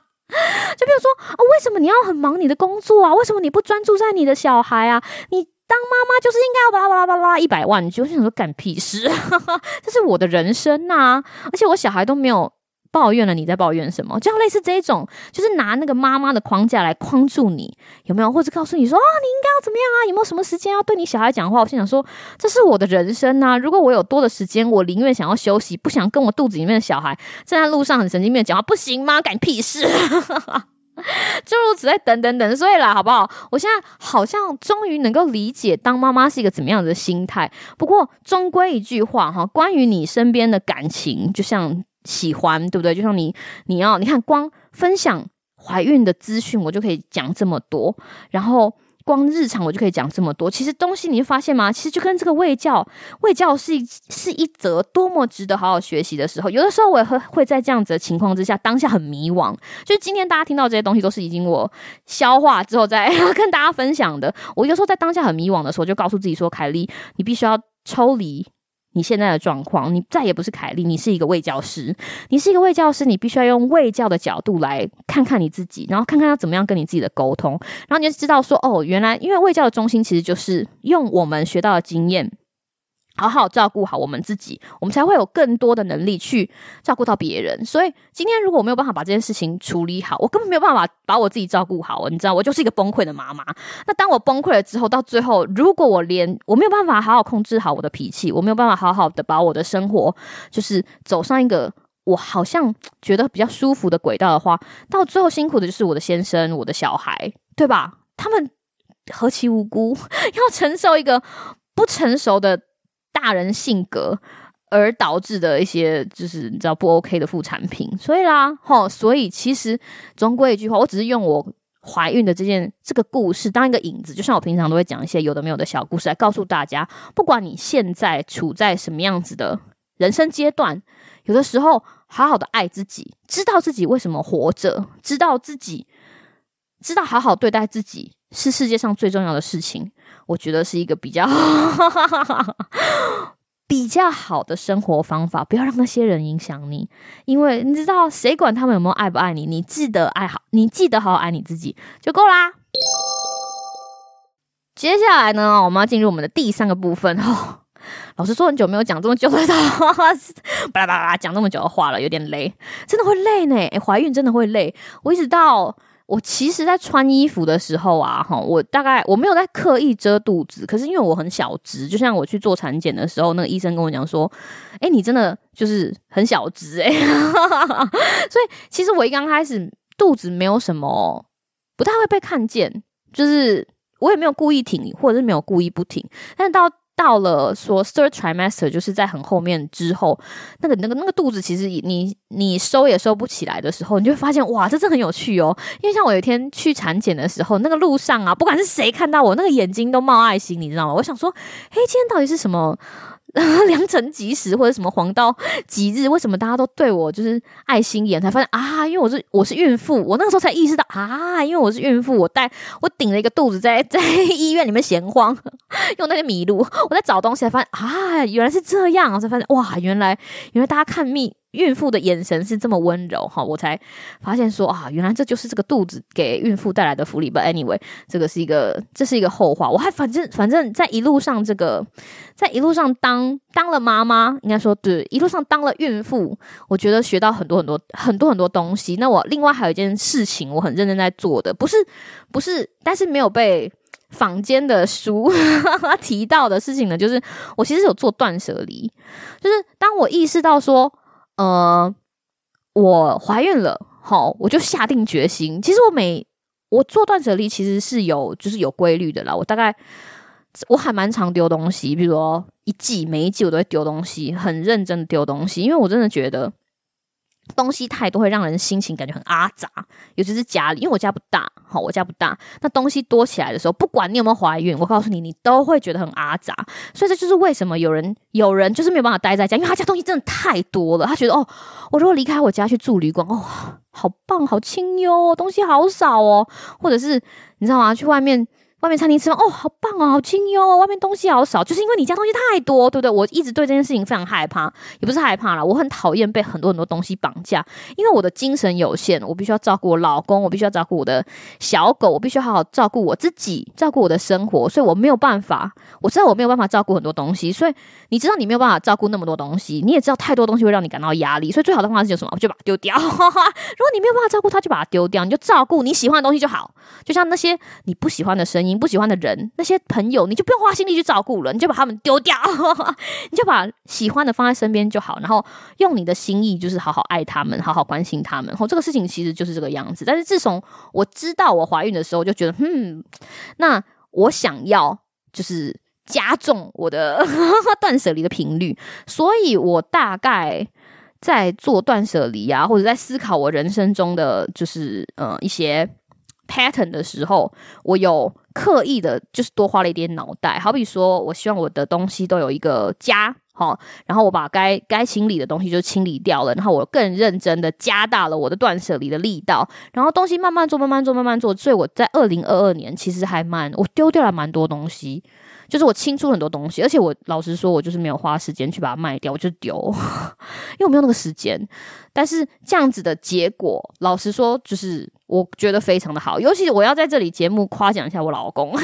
Speaker 1: 就比如说啊，为什么你要很忙你的工作啊？为什么你不专注在你的小孩啊？你。当妈妈就是应该要巴拉巴拉巴拉一百万，你就想说干屁事，这是我的人生呐、而且我小孩都没有抱怨了，你在抱怨什么？就像类似这种，就是拿那个妈妈的框架来框住你，有没有？或者告诉你说啊，你应该要怎么样啊？有没有什么时间要对你小孩讲话？我心想说，这是我的人生呐、如果我有多的时间，我宁愿想要休息，不想跟我肚子里面的小孩站在路上很神经病讲话，不行吗？干屁事！诸如此类，等等等，所以啦，好不好？我现在好像终于能够理解当妈妈是一个怎么样的心态。不过，终归一句话哈，关于你身边的感情，就像喜欢，对不对？就像你，你要你看，光分享怀孕的资讯，我就可以讲这么多，然后。光日常我就可以讲这么多，其实东西你会发现吗？其实就跟这个卫教，卫教是是一则多么值得好好学习的时候。有的时候我会会在这样子的情况之下，当下很迷惘。就是今天大家听到这些东西，都是已经我消化之后再 跟大家分享的。我有时候在当下很迷惘的时候，就告诉自己说：“凯莉，你必须要抽离。”你现在的状况，你再也不是凯莉，你是一个卫教师，你是一个卫教师，你必须要用卫教的角度来看看你自己，然后看看要怎么样跟你自己的沟通，然后你就知道说，哦，原来因为卫教的中心其实就是用我们学到的经验。好好照顾好我们自己，我们才会有更多的能力去照顾到别人。所以今天如果我没有办法把这件事情处理好，我根本没有办法把我自己照顾好。你知道，我就是一个崩溃的妈妈。那当我崩溃了之后，到最后，如果我连我没有办法好好控制好我的脾气，我没有办法好好的把我的生活就是走上一个我好像觉得比较舒服的轨道的话，到最后辛苦的就是我的先生、我的小孩，对吧？他们何其无辜，要承受一个不成熟的。大人性格而导致的一些，就是你知道不 OK 的副产品，所以啦，齁，所以其实总归一句话，我只是用我怀孕的这件这个故事当一个引子，就像我平常都会讲一些有的没有的小故事来告诉大家，不管你现在处在什么样子的人生阶段，有的时候好好的爱自己，知道自己为什么活着，知道自己知道好好对待自己是世界上最重要的事情。我觉得是一个比较 比较好的生活方法，不要让那些人影响你，因为你知道谁管他们有没有爱不爱你？你记得爱好，你记得好好爱你自己就够啦。接下来呢，我们要进入我们的第三个部分哦。老实说，很久没有讲这么久的话，巴拉巴拉讲这么久的话了，有点累，真的会累呢。诶，怀孕真的会累，我一直到。我其实，在穿衣服的时候啊，哈，我大概我没有在刻意遮肚子，可是因为我很小只，就像我去做产检的时候，那个医生跟我讲说，哎，你真的就是很小只哎，所以其实我一刚开始肚子没有什么，不太会被看见，就是我也没有故意挺，或者是没有故意不挺，但到到了说 third trimester，就是在很后面之后，那个那个那个肚子其实你你收也收不起来的时候，你就会发现哇，这真很有趣哦。因为像我有一天去产检的时候，那个路上啊，不管是谁看到我，那个眼睛都冒爱心，你知道吗？我想说，嘿，今天到底是什么？良辰吉时或者什么黄道吉日，为什么大家都对我就是爱心眼？才发现啊，因为我是我是孕妇，我那个时候才意识到啊，因为我是孕妇，我带我顶了一个肚子在在 医院里面闲晃，用那些迷路，我在找东西，才发现啊，原来是这样，我才发现哇，原来原来大家看命。孕妇的眼神是这么温柔哈，我才发现说啊，原来这就是这个肚子给孕妇带来的福利。But anyway，这个是一个，这是一个后话。我还反正反正在一路上，这个在一路上当当了妈妈，应该说对，一路上当了孕妇，我觉得学到很多很多很多很多东西。那我另外还有一件事情，我很认真在做的，不是不是，但是没有被坊间的书 提到的事情呢，就是我其实有做断舍离，就是当我意识到说。呃，我怀孕了，好，我就下定决心。其实我每我做断舍离，其实是有就是有规律的啦。我大概我还蛮常丢东西，比如说一季每一季我都会丢东西，很认真的丢东西，因为我真的觉得。东西太多会让人心情感觉很阿杂，尤其是家里，因为我家不大，好，我家不大，那东西多起来的时候，不管你有没有怀孕，我告诉你，你都会觉得很阿杂。所以这就是为什么有人有人就是没有办法待在家，因为他家东西真的太多了。他觉得哦，我如果离开我家去住旅馆，哦，好棒，好清幽，东西好少哦，或者是你知道吗？去外面。外面餐厅吃饭哦，好棒哦，好清幽哦。外面东西好少，就是因为你家东西太多，对不对？我一直对这件事情非常害怕，也不是害怕啦，我很讨厌被很多很多东西绑架。因为我的精神有限，我必须要照顾我老公，我必须要照顾我的小狗，我必须好好照顾我自己，照顾我的生活，所以我没有办法。我知道我没有办法照顾很多东西，所以你知道你没有办法照顾那么多东西，你也知道太多东西会让你感到压力，所以最好的方法是有什么？我就把它丢掉。如果你没有办法照顾它，就把它丢掉，你就照顾你喜欢的东西就好。就像那些你不喜欢的声音。你不喜欢的人，那些朋友，你就不用花心力去照顾了，你就把他们丢掉，你就把喜欢的放在身边就好，然后用你的心意，就是好好爱他们，好好关心他们。然后这个事情其实就是这个样子。但是自从我知道我怀孕的时候，就觉得，嗯，那我想要就是加重我的 断舍离的频率，所以我大概在做断舍离啊，或者在思考我人生中的就是呃一些 pattern 的时候，我有。刻意的，就是多花了一点脑袋。好比说，我希望我的东西都有一个家，好，然后我把该该清理的东西就清理掉了，然后我更认真的加大了我的断舍离的力道，然后东西慢慢做，慢慢做，慢慢做。所以我在二零二二年其实还蛮，我丢掉了蛮多东西。就是我清出很多东西，而且我老实说，我就是没有花时间去把它卖掉，我就丢，因为我没有那个时间。但是这样子的结果，老实说，就是我觉得非常的好。尤其我要在这里节目夸奖一下我老公，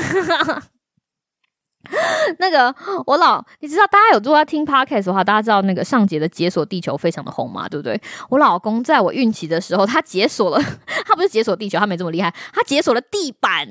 Speaker 1: 那个我老，你知道大家有做在听 podcast 的话，大家知道那个上节的解锁地球非常的红嘛，对不对？我老公在我孕期的时候，他解锁了，他不是解锁地球，他没这么厉害，他解锁了地板，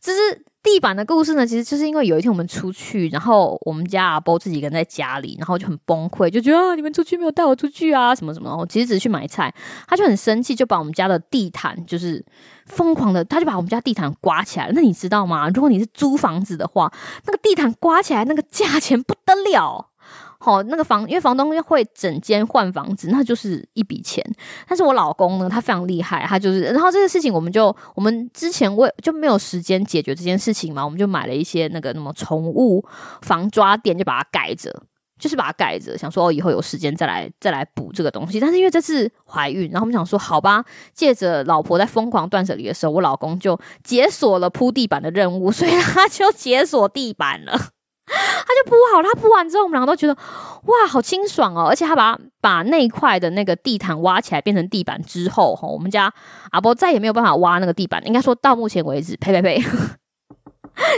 Speaker 1: 就是。地板的故事呢，其实就是因为有一天我们出去，然后我们家阿波自己一个人在家里，然后就很崩溃，就觉得啊，你们出去没有带我出去啊，什么什么。我其实只是去买菜，他就很生气，就把我们家的地毯就是疯狂的，他就把我们家地毯刮起来。那你知道吗？如果你是租房子的话，那个地毯刮起来那个价钱不得了。好，那个房，因为房东会整间换房子，那就是一笔钱。但是我老公呢，他非常厉害，他就是，然后这个事情我们就，我们之前为就没有时间解决这件事情嘛，我们就买了一些那个什么宠物防抓垫，就把它盖着，就是把它盖着，想说哦，以后有时间再来再来补这个东西。但是因为这次怀孕，然后我们想说，好吧，借着老婆在疯狂断舍离的时候，我老公就解锁了铺地板的任务，所以他就解锁地板了。他就铺好，他铺完之后，我们两个都觉得哇，好清爽哦！而且他把把那一块的那个地毯挖起来变成地板之后，吼，我们家阿波再也没有办法挖那个地板。应该说到目前为止，呸呸呸，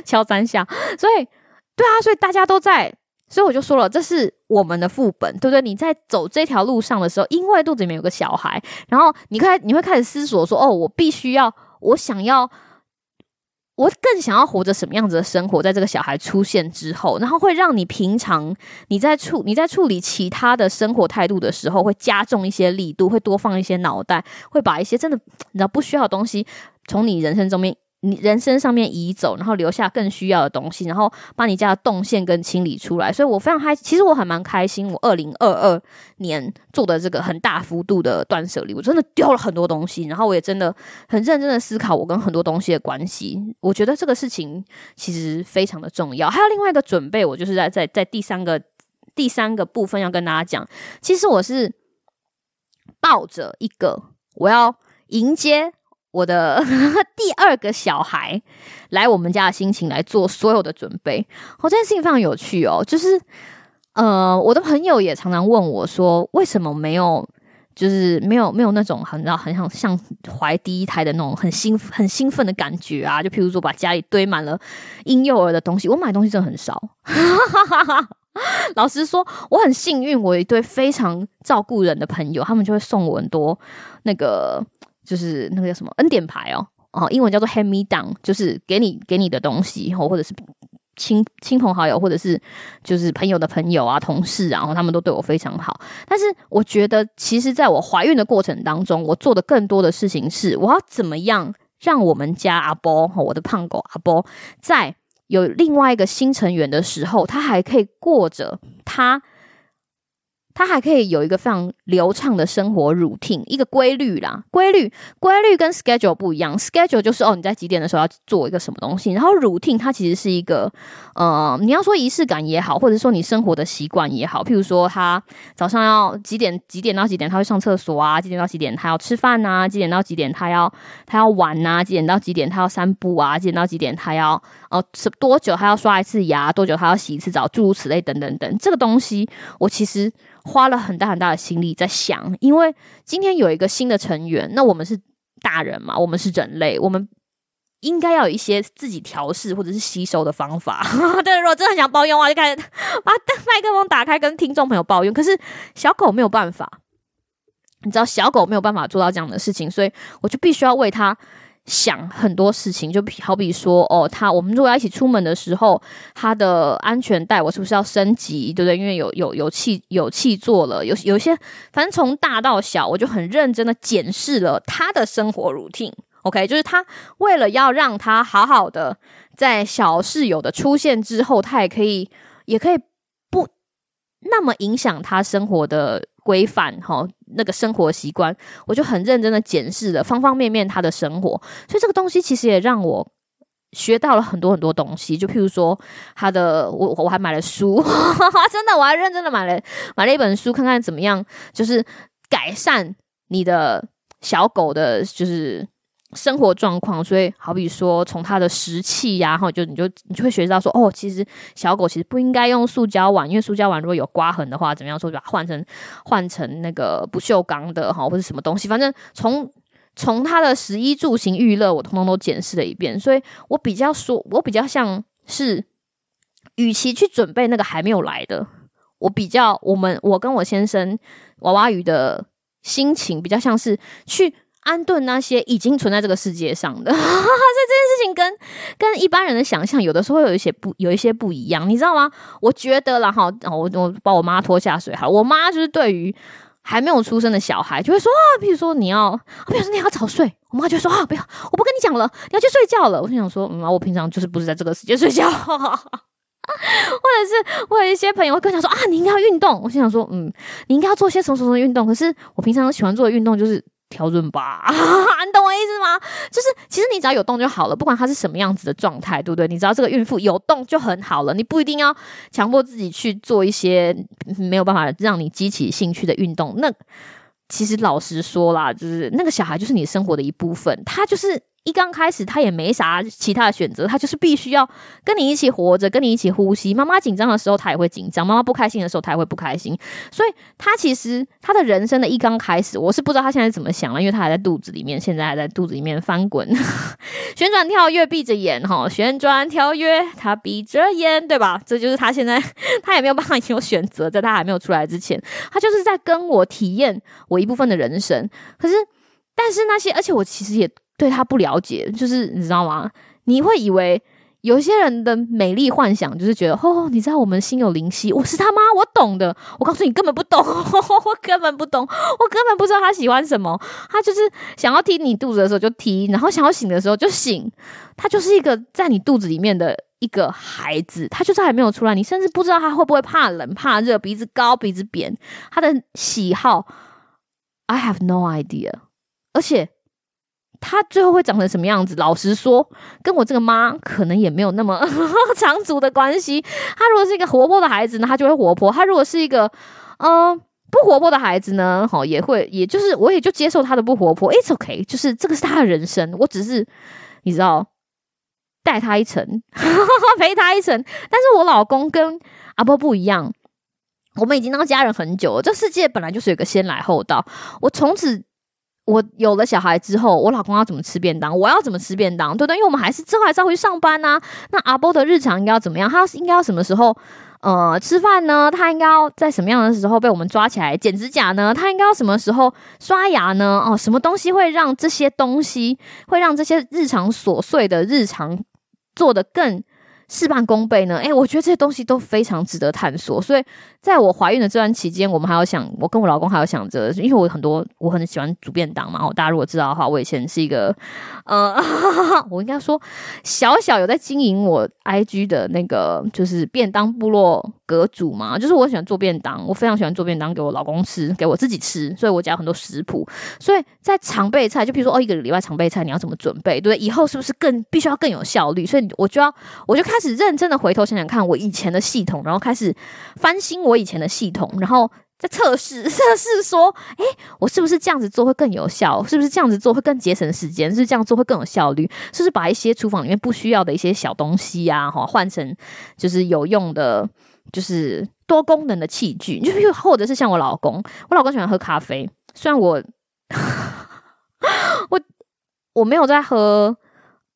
Speaker 1: 敲三下。所以，对啊，所以大家都在，所以我就说了，这是我们的副本，对不对？你在走这条路上的时候，因为肚子里面有个小孩，然后你开你会开始思索说，哦，我必须要，我想要。我更想要活着什么样子的生活，在这个小孩出现之后，然后会让你平常你在处你在处理其他的生活态度的时候，会加重一些力度，会多放一些脑袋，会把一些真的你知道不需要的东西从你人生中面你人生上面移走，然后留下更需要的东西，然后把你家的动线跟清理出来。所以我非常开，其实我还蛮开心。我二零二二年做的这个很大幅度的断舍离，我真的丢了很多东西，然后我也真的很认真的思考我跟很多东西的关系。我觉得这个事情其实非常的重要。还有另外一个准备，我就是在在在第三个第三个部分要跟大家讲，其实我是抱着一个我要迎接。我的 第二个小孩来我们家的心情来做所有的准备，哦，这件事情非常有趣哦。就是，呃，我的朋友也常常问我说，为什么没有，就是没有没有那种很很想像怀第一胎的那种很兴很兴奋的感觉啊？就譬如说，把家里堆满了婴幼儿的东西，我买东西真的很少。老实说，我很幸运，我一堆非常照顾人的朋友，他们就会送我很多那个。就是那个叫什么恩典牌哦，哦，英文叫做 hand me down，就是给你给你的东西，或者是亲亲朋好友，或者是就是朋友的朋友啊、同事啊，然后他们都对我非常好。但是我觉得，其实在我怀孕的过程当中，我做的更多的事情是，我要怎么样让我们家阿波和我的胖狗阿波，在有另外一个新成员的时候，他还可以过着他。他还可以有一个非常流畅的生活 routine，一个规律啦，规律规律跟 schedule 不一样，schedule 就是哦你在几点的时候要做一个什么东西，然后 routine 它其实是一个呃你要说仪式感也好，或者说你生活的习惯也好，譬如说他早上要几点几点到几点他会上厕所啊，几点到几点他要吃饭啊，几点到几点他要他要玩啊，几点到几点他要散步啊，几点到几点他要哦是多久他要刷一次牙，多久他要洗一次澡，诸如此类等等等，这个东西我其实。花了很大很大的心力在想，因为今天有一个新的成员，那我们是大人嘛，我们是人类，我们应该要有一些自己调试或者是吸收的方法。对，如果真的很想抱怨的话，就开始把麦克风打开，跟听众朋友抱怨。可是小狗没有办法，你知道，小狗没有办法做到这样的事情，所以我就必须要为它。想很多事情，就好比说，哦，他我们如果要一起出门的时候，他的安全带我是不是要升级，对不对？因为有有有气有气座了，有有些，反正从大到小，我就很认真的检视了他的生活 routine。OK，就是他为了要让他好好的在小室友的出现之后，他也可以也可以不那么影响他生活的。规范哈，那个生活习惯，我就很认真的检视了方方面面他的生活，所以这个东西其实也让我学到了很多很多东西。就譬如说，他的我我还买了书，真的我还认真的买了买了一本书，看看怎么样，就是改善你的小狗的，就是。生活状况，所以好比说，从它的食器呀，然后就你就你就会学到说，哦，其实小狗其实不应该用塑胶碗，因为塑胶碗如果有刮痕的话，怎么样说，就把它换成换成那个不锈钢的哈，或者什么东西，反正从从它的食衣住行娱乐，我通通都检视了一遍，所以我比较说，我比较像是，与其去准备那个还没有来的，我比较我们我跟我先生娃娃鱼的心情比较像是去。安顿那些已经存在这个世界上的，所以这件事情跟跟一般人的想象有的时候有一些不有一些不一样，你知道吗？我觉得，然后我我把我妈拖下水哈，我妈就是对于还没有出生的小孩就会说啊，比如说你要，比如说你要早睡，我妈就说啊，不要，我不跟你讲了，你要去睡觉了。我就想说，嗯，我平常就是不是在这个时间睡觉，或者是我有一些朋友会跟我讲说啊，你应该要运动。我心想说，嗯，你应该要做些什么什么运动。可是我平常喜欢做的运动就是。调整吧，你懂我意思吗？就是其实你只要有动就好了，不管他是什么样子的状态，对不对？你知道这个孕妇有动就很好了，你不一定要强迫自己去做一些没有办法让你激起兴趣的运动。那其实老实说啦，就是那个小孩就是你生活的一部分，他就是。一刚开始，他也没啥其他的选择，他就是必须要跟你一起活着，跟你一起呼吸。妈妈紧张的时候，他也会紧张；妈妈不开心的时候，他也会不开心。所以，他其实他的人生的一刚开始，我是不知道他现在怎么想了，因为他还在肚子里面，现在还在肚子里面翻滚、旋转、跳跃、闭着眼，哈，旋转、跳跃，他闭着眼，对吧？这就是他现在，他也没有办法 有选择，在他还没有出来之前，他就是在跟我体验我一部分的人生。可是，但是那些，而且我其实也。对他不了解，就是你知道吗？你会以为有些人的美丽幻想就是觉得，哦，你知道我们心有灵犀，我是他妈，我懂的。我告诉你，根本不懂，我根本不懂，我根本不知道他喜欢什么。他就是想要踢你肚子的时候就踢，然后想要醒的时候就醒。他就是一个在你肚子里面的一个孩子，他就是还没有出来，你甚至不知道他会不会怕冷、怕热，鼻子高、鼻子扁。他的喜好，I have no idea。而且。他最后会长成什么样子？老实说，跟我这个妈可能也没有那么 长足的关系。他如果是一个活泼的孩子呢，他就会活泼；他如果是一个嗯、呃、不活泼的孩子呢，好也会，也就是我也就接受他的不活泼。It's OK，就是这个是他的人生，我只是你知道带他一程，陪他一程。但是我老公跟阿波不一样，我们已经当家人很久了。这世界本来就是有个先来后到，我从此。我有了小孩之后，我老公要怎么吃便当？我要怎么吃便当？对不对？因为我们还是之后还是要回去上班呐、那阿波的日常应该要怎么样？他应该要什么时候呃吃饭呢？他应该要在什么样的时候被我们抓起来剪指甲呢？他应该要什么时候刷牙呢？哦，什么东西会让这些东西会让这些日常琐碎的日常做得更事半功倍呢？诶，我觉得这些东西都非常值得探索。所以在我怀孕的这段期间，我们还要想，我跟我老公还要想着，因为我很多我很喜欢煮便当嘛。哦大家如果知道的话，我以前是一个呃，我应该说小小有在经营我 IG 的那个就是便当部落阁主嘛。就是我喜欢做便当，我非常喜欢做便当给我老公吃，给我自己吃。所以我家有很多食谱。所以在常备菜，就比如说哦，一个礼拜常备菜你要怎么准备？对不对？以后是不是更必须要更有效率？所以我就要我就开。开始认真的回头想想看我以前的系统，然后开始翻新我以前的系统，然后再测试 测试说，诶，我是不是这样子做会更有效？是不是这样子做会更节省时间？是是这样做会更有效率？是不是把一些厨房里面不需要的一些小东西啊，哈，换成就是有用的，就是多功能的器具？就是或者是像我老公，我老公喜欢喝咖啡，虽然我 我我没有在喝。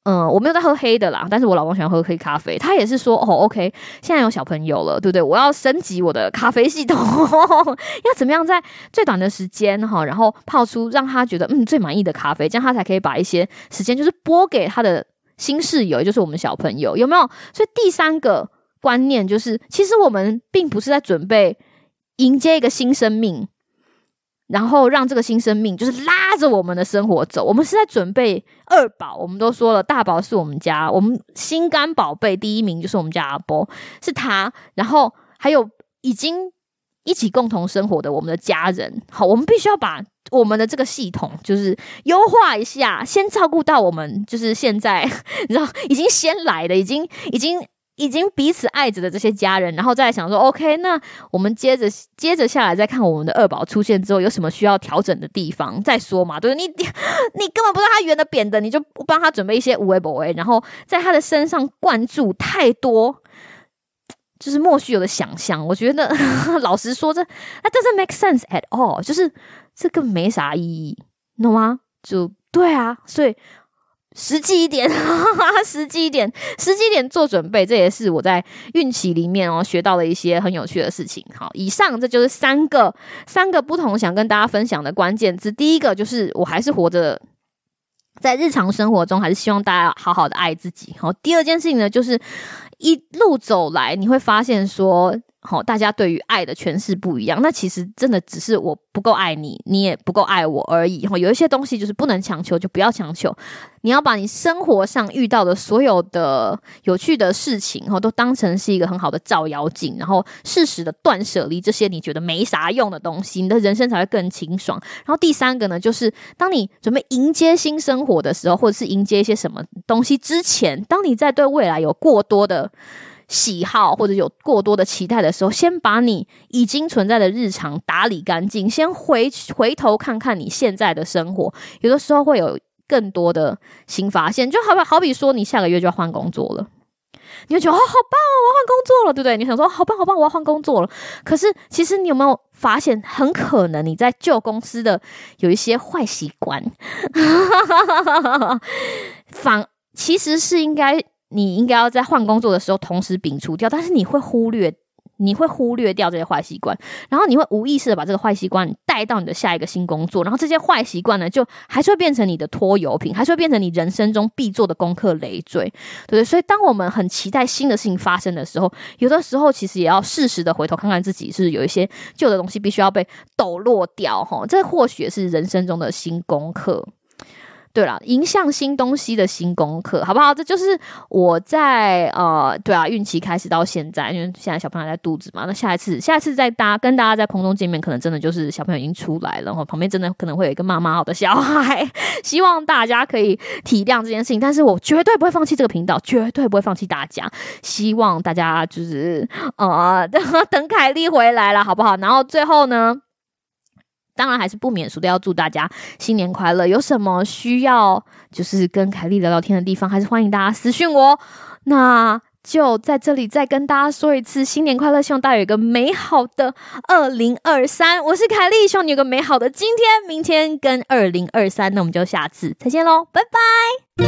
Speaker 1: 嗯，我没有在喝黑的啦，但是我老公喜欢喝黑咖啡。他也是说，哦，OK，现在有小朋友了，对不对？我要升级我的咖啡系统，要怎么样在最短的时间哈，然后泡出让他觉得嗯最满意的咖啡，这样他才可以把一些时间就是拨给他的新室友，也就是我们小朋友，有没有？所以第三个观念就是，其实我们并不是在准备迎接一个新生命。然后让这个新生命就是拉着我们的生活走。我们是在准备二宝，我们都说了，大宝是我们家，我们心肝宝贝第一名就是我们家阿波，是他。然后还有已经一起共同生活的我们的家人。好，我们必须要把我们的这个系统就是优化一下，先照顾到我们就是现在，你知道已经先来的，已经已经。已经彼此爱着的这些家人，然后再来想说，OK，那我们接着接着下来再看我们的二宝出现之后有什么需要调整的地方再说嘛，对？你 你根本不知道他圆的扁的，你就帮他准备一些无为不为，然后在他的身上灌注太多，就是莫须有的想象。我觉得 老实说，这那 doesn't make sense at all，就是这个没啥意义，懂吗？就对啊，所以。实际一点，哈哈，实际一点，实际一点做准备，这也是我在孕期里面哦学到了一些很有趣的事情。好，以上这就是三个三个不同想跟大家分享的关键字。第一个就是我还是活着，在日常生活中还是希望大家好好的爱自己。好，第二件事情呢，就是一路走来你会发现说。好，大家对于爱的诠释不一样。那其实真的只是我不够爱你，你也不够爱我而已。哈，有一些东西就是不能强求，就不要强求。你要把你生活上遇到的所有的有趣的事情，哈，都当成是一个很好的照妖镜，然后适时的断舍离这些你觉得没啥用的东西，你的人生才会更清爽。然后第三个呢，就是当你准备迎接新生活的时候，或者是迎接一些什么东西之前，当你在对未来有过多的。喜好或者有过多的期待的时候，先把你已经存在的日常打理干净，先回回头看看你现在的生活，有的时候会有更多的新发现。就好比好比说，你下个月就要换工作了，你会觉得哦，好棒哦，我要换工作了，对不对？你想说好棒好棒，我要换工作了。可是其实你有没有发现，很可能你在旧公司的有一些坏习惯，反其实是应该。你应该要在换工作的时候同时摒除掉，但是你会忽略，你会忽略掉这些坏习惯，然后你会无意识的把这个坏习惯带到你的下一个新工作，然后这些坏习惯呢，就还是会变成你的拖油瓶，还是会变成你人生中必做的功课累赘，对对？所以当我们很期待新的事情发生的时候，有的时候其实也要适时的回头看看自己，是有一些旧的东西必须要被抖落掉，哈，这或许是人生中的新功课。对了，迎向新东西的新功课，好不好？这就是我在呃，对啊，孕期开始到现在，因为现在小朋友在肚子嘛，那下一次，下一次再搭跟大家在空中见面，可能真的就是小朋友已经出来了，然后旁边真的可能会有一个妈妈好的小孩，希望大家可以体谅这件事情，但是我绝对不会放弃这个频道，绝对不会放弃大家，希望大家就是呃，等 等凯莉回来了，好不好？然后最后呢？当然还是不免俗的，要祝大家新年快乐。有什么需要就是跟凯莉聊聊天的地方，还是欢迎大家私讯我。那就在这里再跟大家说一次新年快乐，希望大家有一个美好的二零二三。我是凯莉，希望你有个美好的今天、明天跟二零二三。那我们就下次再见喽，拜拜。